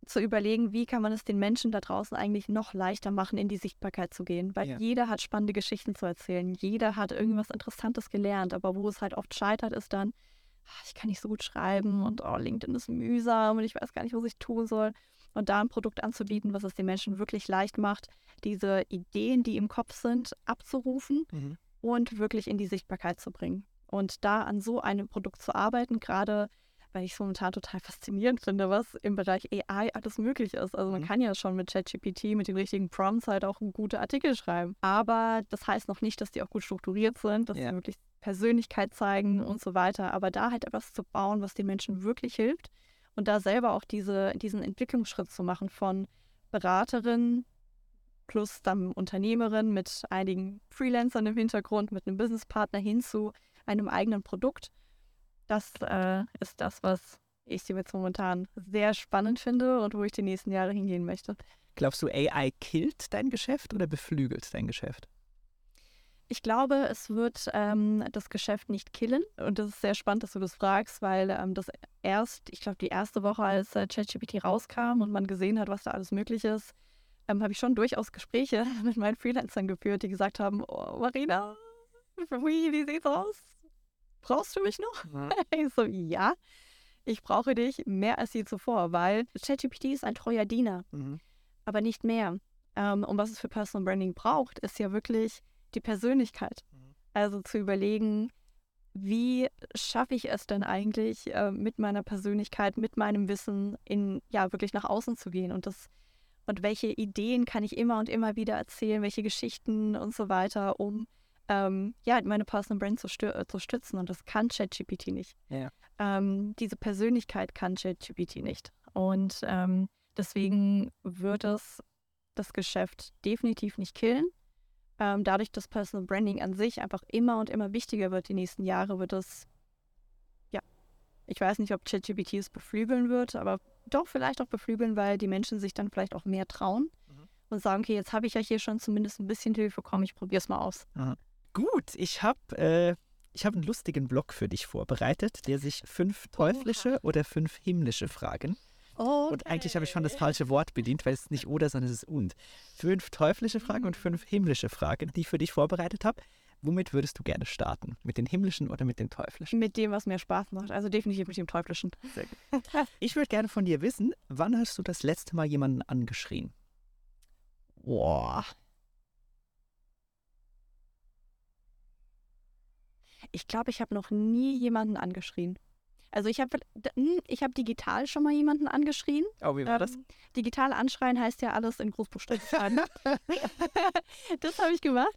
zu überlegen, wie kann man es den Menschen da draußen eigentlich noch leichter machen, in die Sichtbarkeit zu gehen. Weil ja. jeder hat spannende Geschichten zu erzählen, jeder hat irgendwas Interessantes gelernt, aber wo es halt oft scheitert, ist dann, ich kann nicht so gut schreiben und oh, LinkedIn ist mühsam und ich weiß gar nicht, was ich tun soll. Und da ein Produkt anzubieten, was es den Menschen wirklich leicht macht, diese Ideen, die im Kopf sind, abzurufen mhm. und wirklich in die Sichtbarkeit zu bringen. Und da an so einem Produkt zu arbeiten, gerade weil ich es momentan total faszinierend finde, was im Bereich AI alles möglich ist. Also man mhm. kann ja schon mit ChatGPT, mit den richtigen Prompts halt auch gute Artikel schreiben. Aber das heißt noch nicht, dass die auch gut strukturiert sind, dass ja. sie wirklich Persönlichkeit zeigen und so weiter. Aber da halt etwas zu bauen, was den Menschen wirklich hilft und da selber auch diese, diesen Entwicklungsschritt zu machen von Beraterin plus dann Unternehmerin mit einigen Freelancern im Hintergrund, mit einem Businesspartner hin zu einem eigenen Produkt das äh, ist das, was ich jetzt momentan sehr spannend finde und wo ich die nächsten Jahre hingehen möchte. Glaubst du, AI killt dein Geschäft oder beflügelt dein Geschäft? Ich glaube, es wird ähm, das Geschäft nicht killen. Und das ist sehr spannend, dass du das fragst, weil ähm, das erst, ich glaube, die erste Woche, als äh, ChatGPT rauskam und man gesehen hat, was da alles möglich ist, ähm, habe ich schon durchaus Gespräche mit meinen Freelancern geführt, die gesagt haben, oh, Marina, wie, wie sieht's aus? brauchst du mich noch? Mhm. Ich so, ja, ich brauche dich mehr als je zuvor, weil ChatGPT ist ein treuer Diener, mhm. aber nicht mehr. Ähm, und was es für Personal Branding braucht, ist ja wirklich die Persönlichkeit. Mhm. Also zu überlegen, wie schaffe ich es denn eigentlich, äh, mit meiner Persönlichkeit, mit meinem Wissen in, ja, wirklich nach außen zu gehen und das und welche Ideen kann ich immer und immer wieder erzählen, welche Geschichten und so weiter, um ähm, ja, meine Personal Brand zu, zu, stützen. Und das kann ChatGPT nicht. Ja. Ähm, diese Persönlichkeit kann ChatGPT nicht. Und ähm, deswegen wird es das Geschäft definitiv nicht killen. Ähm, dadurch, dass Personal Branding an sich einfach immer und immer wichtiger wird die nächsten Jahre, wird es, ja, ich weiß nicht, ob ChatGPT es beflügeln wird, aber doch vielleicht auch beflügeln, weil die Menschen sich dann vielleicht auch mehr trauen mhm. und sagen, okay, jetzt habe ich ja hier schon zumindest ein bisschen Hilfe, komm, ich probiere es mal aus. Mhm. Gut, ich habe äh, hab einen lustigen Blog für dich vorbereitet, der sich fünf teuflische oder fünf himmlische Fragen. Okay. Und eigentlich habe ich schon das falsche Wort bedient, weil es nicht oder, sondern es ist und. Fünf teuflische Fragen und fünf himmlische Fragen, die ich für dich vorbereitet habe. Womit würdest du gerne starten? Mit den himmlischen oder mit den teuflischen? Mit dem, was mir Spaß macht. Also definitiv mit dem teuflischen. ich würde gerne von dir wissen, wann hast du das letzte Mal jemanden angeschrien? Boah, Ich glaube, ich habe noch nie jemanden angeschrien. Also ich habe hm, ich hab digital schon mal jemanden angeschrien. Oh, wie war das? Ähm, digital anschreien heißt ja alles in Großbuchstaben das habe ich gemacht.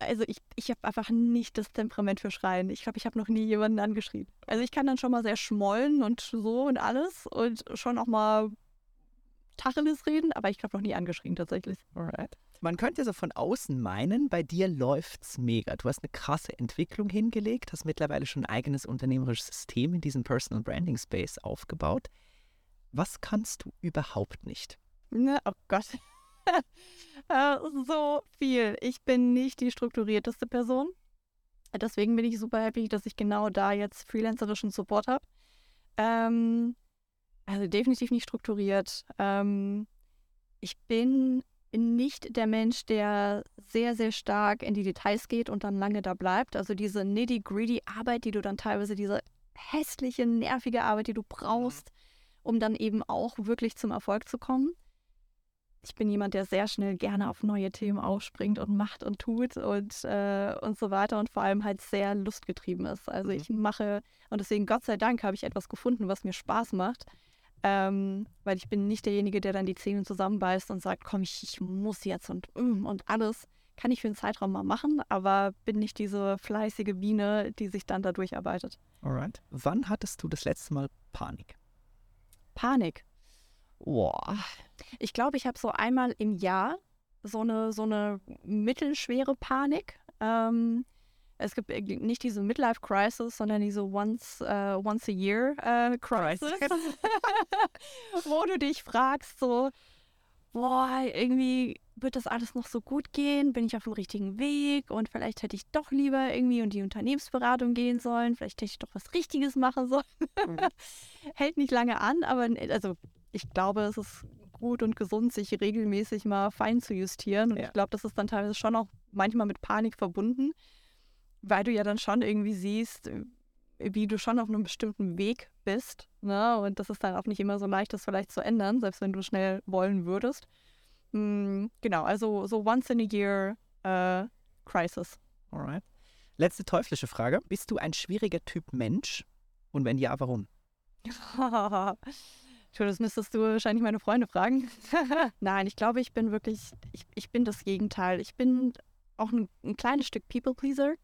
Also ich, ich habe einfach nicht das Temperament für Schreien. Ich glaube, ich habe noch nie jemanden angeschrien. Also ich kann dann schon mal sehr schmollen und so und alles und schon auch mal Tacheles reden, aber ich glaube noch nie angeschrien tatsächlich. Alright. Man könnte so von außen meinen, bei dir läuft's mega. Du hast eine krasse Entwicklung hingelegt, hast mittlerweile schon ein eigenes unternehmerisches System in diesem Personal Branding Space aufgebaut. Was kannst du überhaupt nicht? Na, oh Gott. Äh, so viel. Ich bin nicht die strukturierteste Person. Deswegen bin ich super happy, dass ich genau da jetzt freelancerischen Support habe. Ähm, also definitiv nicht strukturiert. Ähm, ich bin nicht der Mensch, der sehr, sehr stark in die Details geht und dann lange da bleibt. Also diese nitty-gritty Arbeit, die du dann teilweise, diese hässliche, nervige Arbeit, die du brauchst, um dann eben auch wirklich zum Erfolg zu kommen. Ich bin jemand, der sehr schnell gerne auf neue Themen aufspringt und macht und tut und, äh, und so weiter und vor allem halt sehr lustgetrieben ist. Also mhm. ich mache, und deswegen Gott sei Dank habe ich etwas gefunden, was mir Spaß macht ähm, weil ich bin nicht derjenige, der dann die Zähne zusammenbeißt und sagt, komm, ich, ich muss jetzt und, mm, und alles. Kann ich für einen Zeitraum mal machen, aber bin nicht diese fleißige Biene, die sich dann da durcharbeitet. Alright. Wann hattest du das letzte Mal Panik? Panik? Boah. Ich glaube, ich habe so einmal im Jahr so eine, so eine mittelschwere Panik. Ähm, es gibt nicht diese Midlife Crisis, sondern diese Once, uh, once a Year uh, Crisis, wo du dich fragst, so, boah, irgendwie wird das alles noch so gut gehen? Bin ich auf dem richtigen Weg? Und vielleicht hätte ich doch lieber irgendwie in die Unternehmensberatung gehen sollen. Vielleicht hätte ich doch was Richtiges machen sollen. Mhm. Hält nicht lange an, aber also ich glaube, es ist gut und gesund, sich regelmäßig mal fein zu justieren. Und ja. ich glaube, das ist dann teilweise schon auch manchmal mit Panik verbunden weil du ja dann schon irgendwie siehst, wie du schon auf einem bestimmten Weg bist. Ne? Und das ist dann auch nicht immer so leicht, das vielleicht zu ändern, selbst wenn du schnell wollen würdest. Mhm, genau, also so once in a year äh, Crisis. Alright. Letzte teuflische Frage. Bist du ein schwieriger Typ Mensch? Und wenn ja, warum? das müsstest du wahrscheinlich meine Freunde fragen. Nein, ich glaube, ich bin wirklich, ich, ich bin das Gegenteil. Ich bin auch ein, ein kleines Stück People-Pleaser.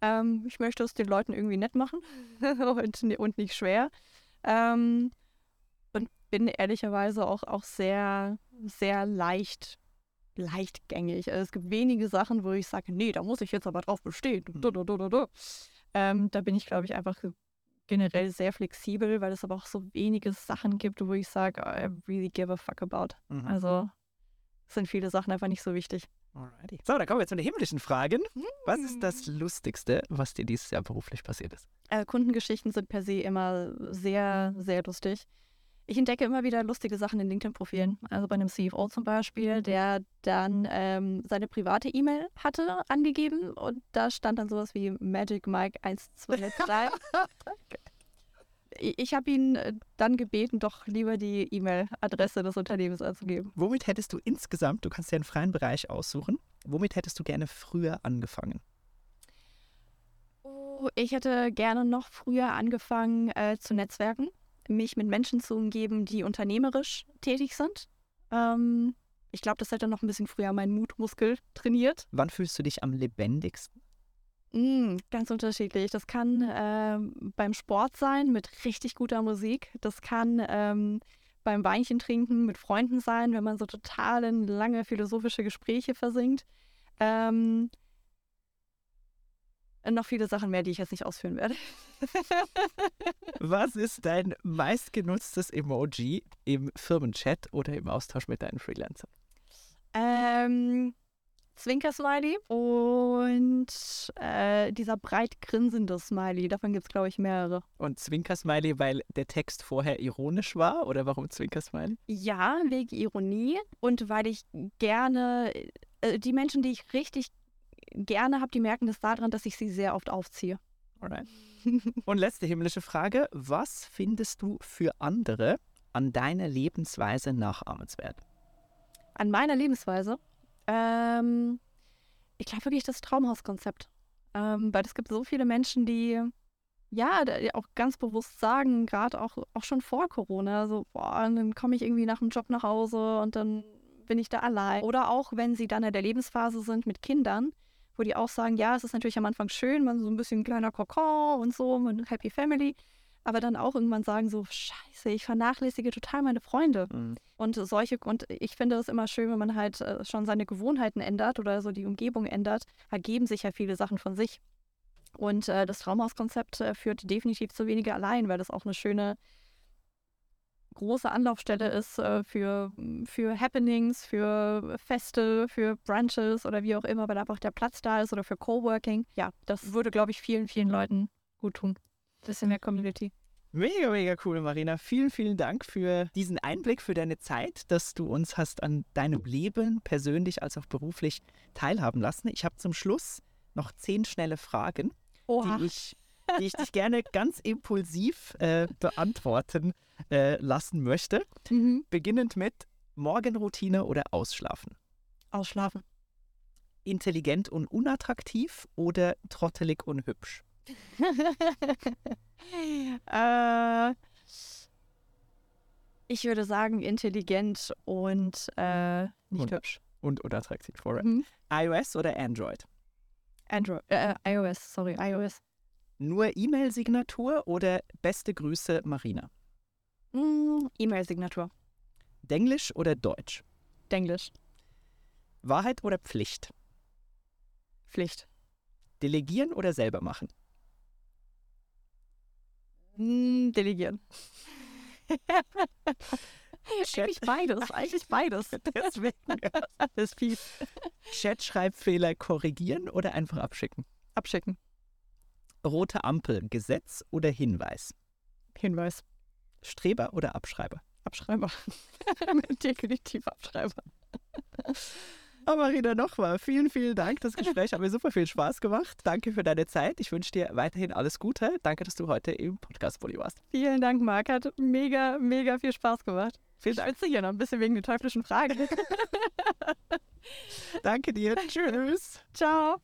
Ähm, ich möchte es den Leuten irgendwie nett machen und, und nicht schwer. Ähm, und bin ehrlicherweise auch, auch sehr, sehr leicht, leichtgängig. Also es gibt wenige Sachen, wo ich sage, nee, da muss ich jetzt aber drauf bestehen. Mhm. Ähm, da bin ich, glaube ich, einfach generell sehr flexibel, weil es aber auch so wenige Sachen gibt, wo ich sage, I really give a fuck about. Mhm. Also sind viele Sachen einfach nicht so wichtig. Alrighty. So, dann kommen wir zu den himmlischen Fragen. Was ist das hm. Lustigste, was dir dieses Jahr beruflich passiert ist? Äh, Kundengeschichten sind per se immer sehr, sehr lustig. Ich entdecke immer wieder lustige Sachen in LinkedIn-Profilen. Also bei einem CFO zum Beispiel, mhm. der dann ähm, seine private E-Mail hatte angegeben und da stand dann sowas wie Magic Mike 123. ich habe ihn äh, dann gebeten, doch lieber die E-Mail-Adresse des Unternehmens anzugeben. Womit hättest du insgesamt, du kannst ja einen freien Bereich aussuchen, womit hättest du gerne früher angefangen? Oh, ich hätte gerne noch früher angefangen äh, zu netzwerken, mich mit Menschen zu umgeben, die unternehmerisch tätig sind. Ähm, ich glaube, das hätte noch ein bisschen früher meinen Mutmuskel trainiert. Wann fühlst du dich am lebendigsten? Mm, ganz unterschiedlich. Das kann ähm, beim Sport sein mit richtig guter Musik. Das kann ähm, beim Weinchen trinken mit Freunden sein, wenn man so total in lange philosophische Gespräche versinkt. Ähm, noch viele Sachen mehr, die ich jetzt nicht ausführen werde. Was ist dein meistgenutztes Emoji im Firmenchat oder im Austausch mit deinen Freelancern? Ähm, Zwinker-Smiley und äh, dieser breit grinsende Smiley. Davon gibt es, glaube ich, mehrere. Und Zwinker-Smiley, weil der Text vorher ironisch war? Oder warum Zwinker-Smiley? Ja, wegen Ironie und weil ich gerne, äh, die Menschen, die ich richtig gerne habe, die merken das daran, dass ich sie sehr oft aufziehe. Alright. und letzte himmlische Frage. Was findest du für andere an deiner Lebensweise nachahmenswert? An meiner Lebensweise? Ähm, ich glaube wirklich das Traumhauskonzept. Ähm, weil es gibt so viele Menschen, die ja auch ganz bewusst sagen, gerade auch, auch schon vor Corona, so, boah, dann komme ich irgendwie nach dem Job nach Hause und dann bin ich da allein. Oder auch, wenn sie dann in der Lebensphase sind mit Kindern, wo die auch sagen, ja, es ist natürlich am Anfang schön, man so ein bisschen kleiner Kokon und so, eine Happy Family aber dann auch irgendwann sagen so, scheiße, ich vernachlässige total meine Freunde. Mhm. Und solche, und ich finde es immer schön, wenn man halt äh, schon seine Gewohnheiten ändert oder so die Umgebung ändert, ergeben sich ja viele Sachen von sich. Und äh, das Traumhauskonzept äh, führt definitiv zu weniger allein, weil das auch eine schöne große Anlaufstelle ist äh, für, für Happenings, für Feste, für Brunches oder wie auch immer, weil einfach der Platz da ist oder für Coworking. Ja, das würde, glaube ich, vielen, vielen Leuten gut tun. Bisschen mehr Community. Mega, mega cool, Marina. Vielen, vielen Dank für diesen Einblick, für deine Zeit, dass du uns hast an deinem Leben persönlich als auch beruflich teilhaben lassen. Ich habe zum Schluss noch zehn schnelle Fragen, die ich, die ich dich gerne ganz impulsiv äh, beantworten äh, lassen möchte. Mhm. Beginnend mit Morgenroutine oder Ausschlafen? Ausschlafen. Intelligent und unattraktiv oder trottelig und hübsch? äh, ich würde sagen intelligent und äh, nicht und, hübsch. Und oder attraktiv. Mhm. iOS oder Android? Android, äh, iOS, sorry, iOS. Nur E-Mail-Signatur oder beste Grüße, Marina? Mm, E-Mail-Signatur. Denglisch oder Deutsch? Denglisch. Wahrheit oder Pflicht? Pflicht. Delegieren oder selber machen? Hm, delegieren. eigentlich beides, eigentlich beides. Deswegen. Das ist fies. Chat-Schreibfehler korrigieren oder einfach abschicken? Abschicken. Rote Ampel, Gesetz oder Hinweis? Hinweis. Streber oder Abschreiber? Abschreiber. Definitiv Abschreiber. Aber Marina, nochmal vielen, vielen Dank. Das Gespräch hat mir super viel Spaß gemacht. Danke für deine Zeit. Ich wünsche dir weiterhin alles Gute. Danke, dass du heute im Podcast Bulli warst. Vielen Dank, Marc. Hat mega, mega viel Spaß gemacht. Vielen Dank. Ich hier noch ein bisschen wegen den teuflischen Fragen. Danke dir. Tschüss. Ciao.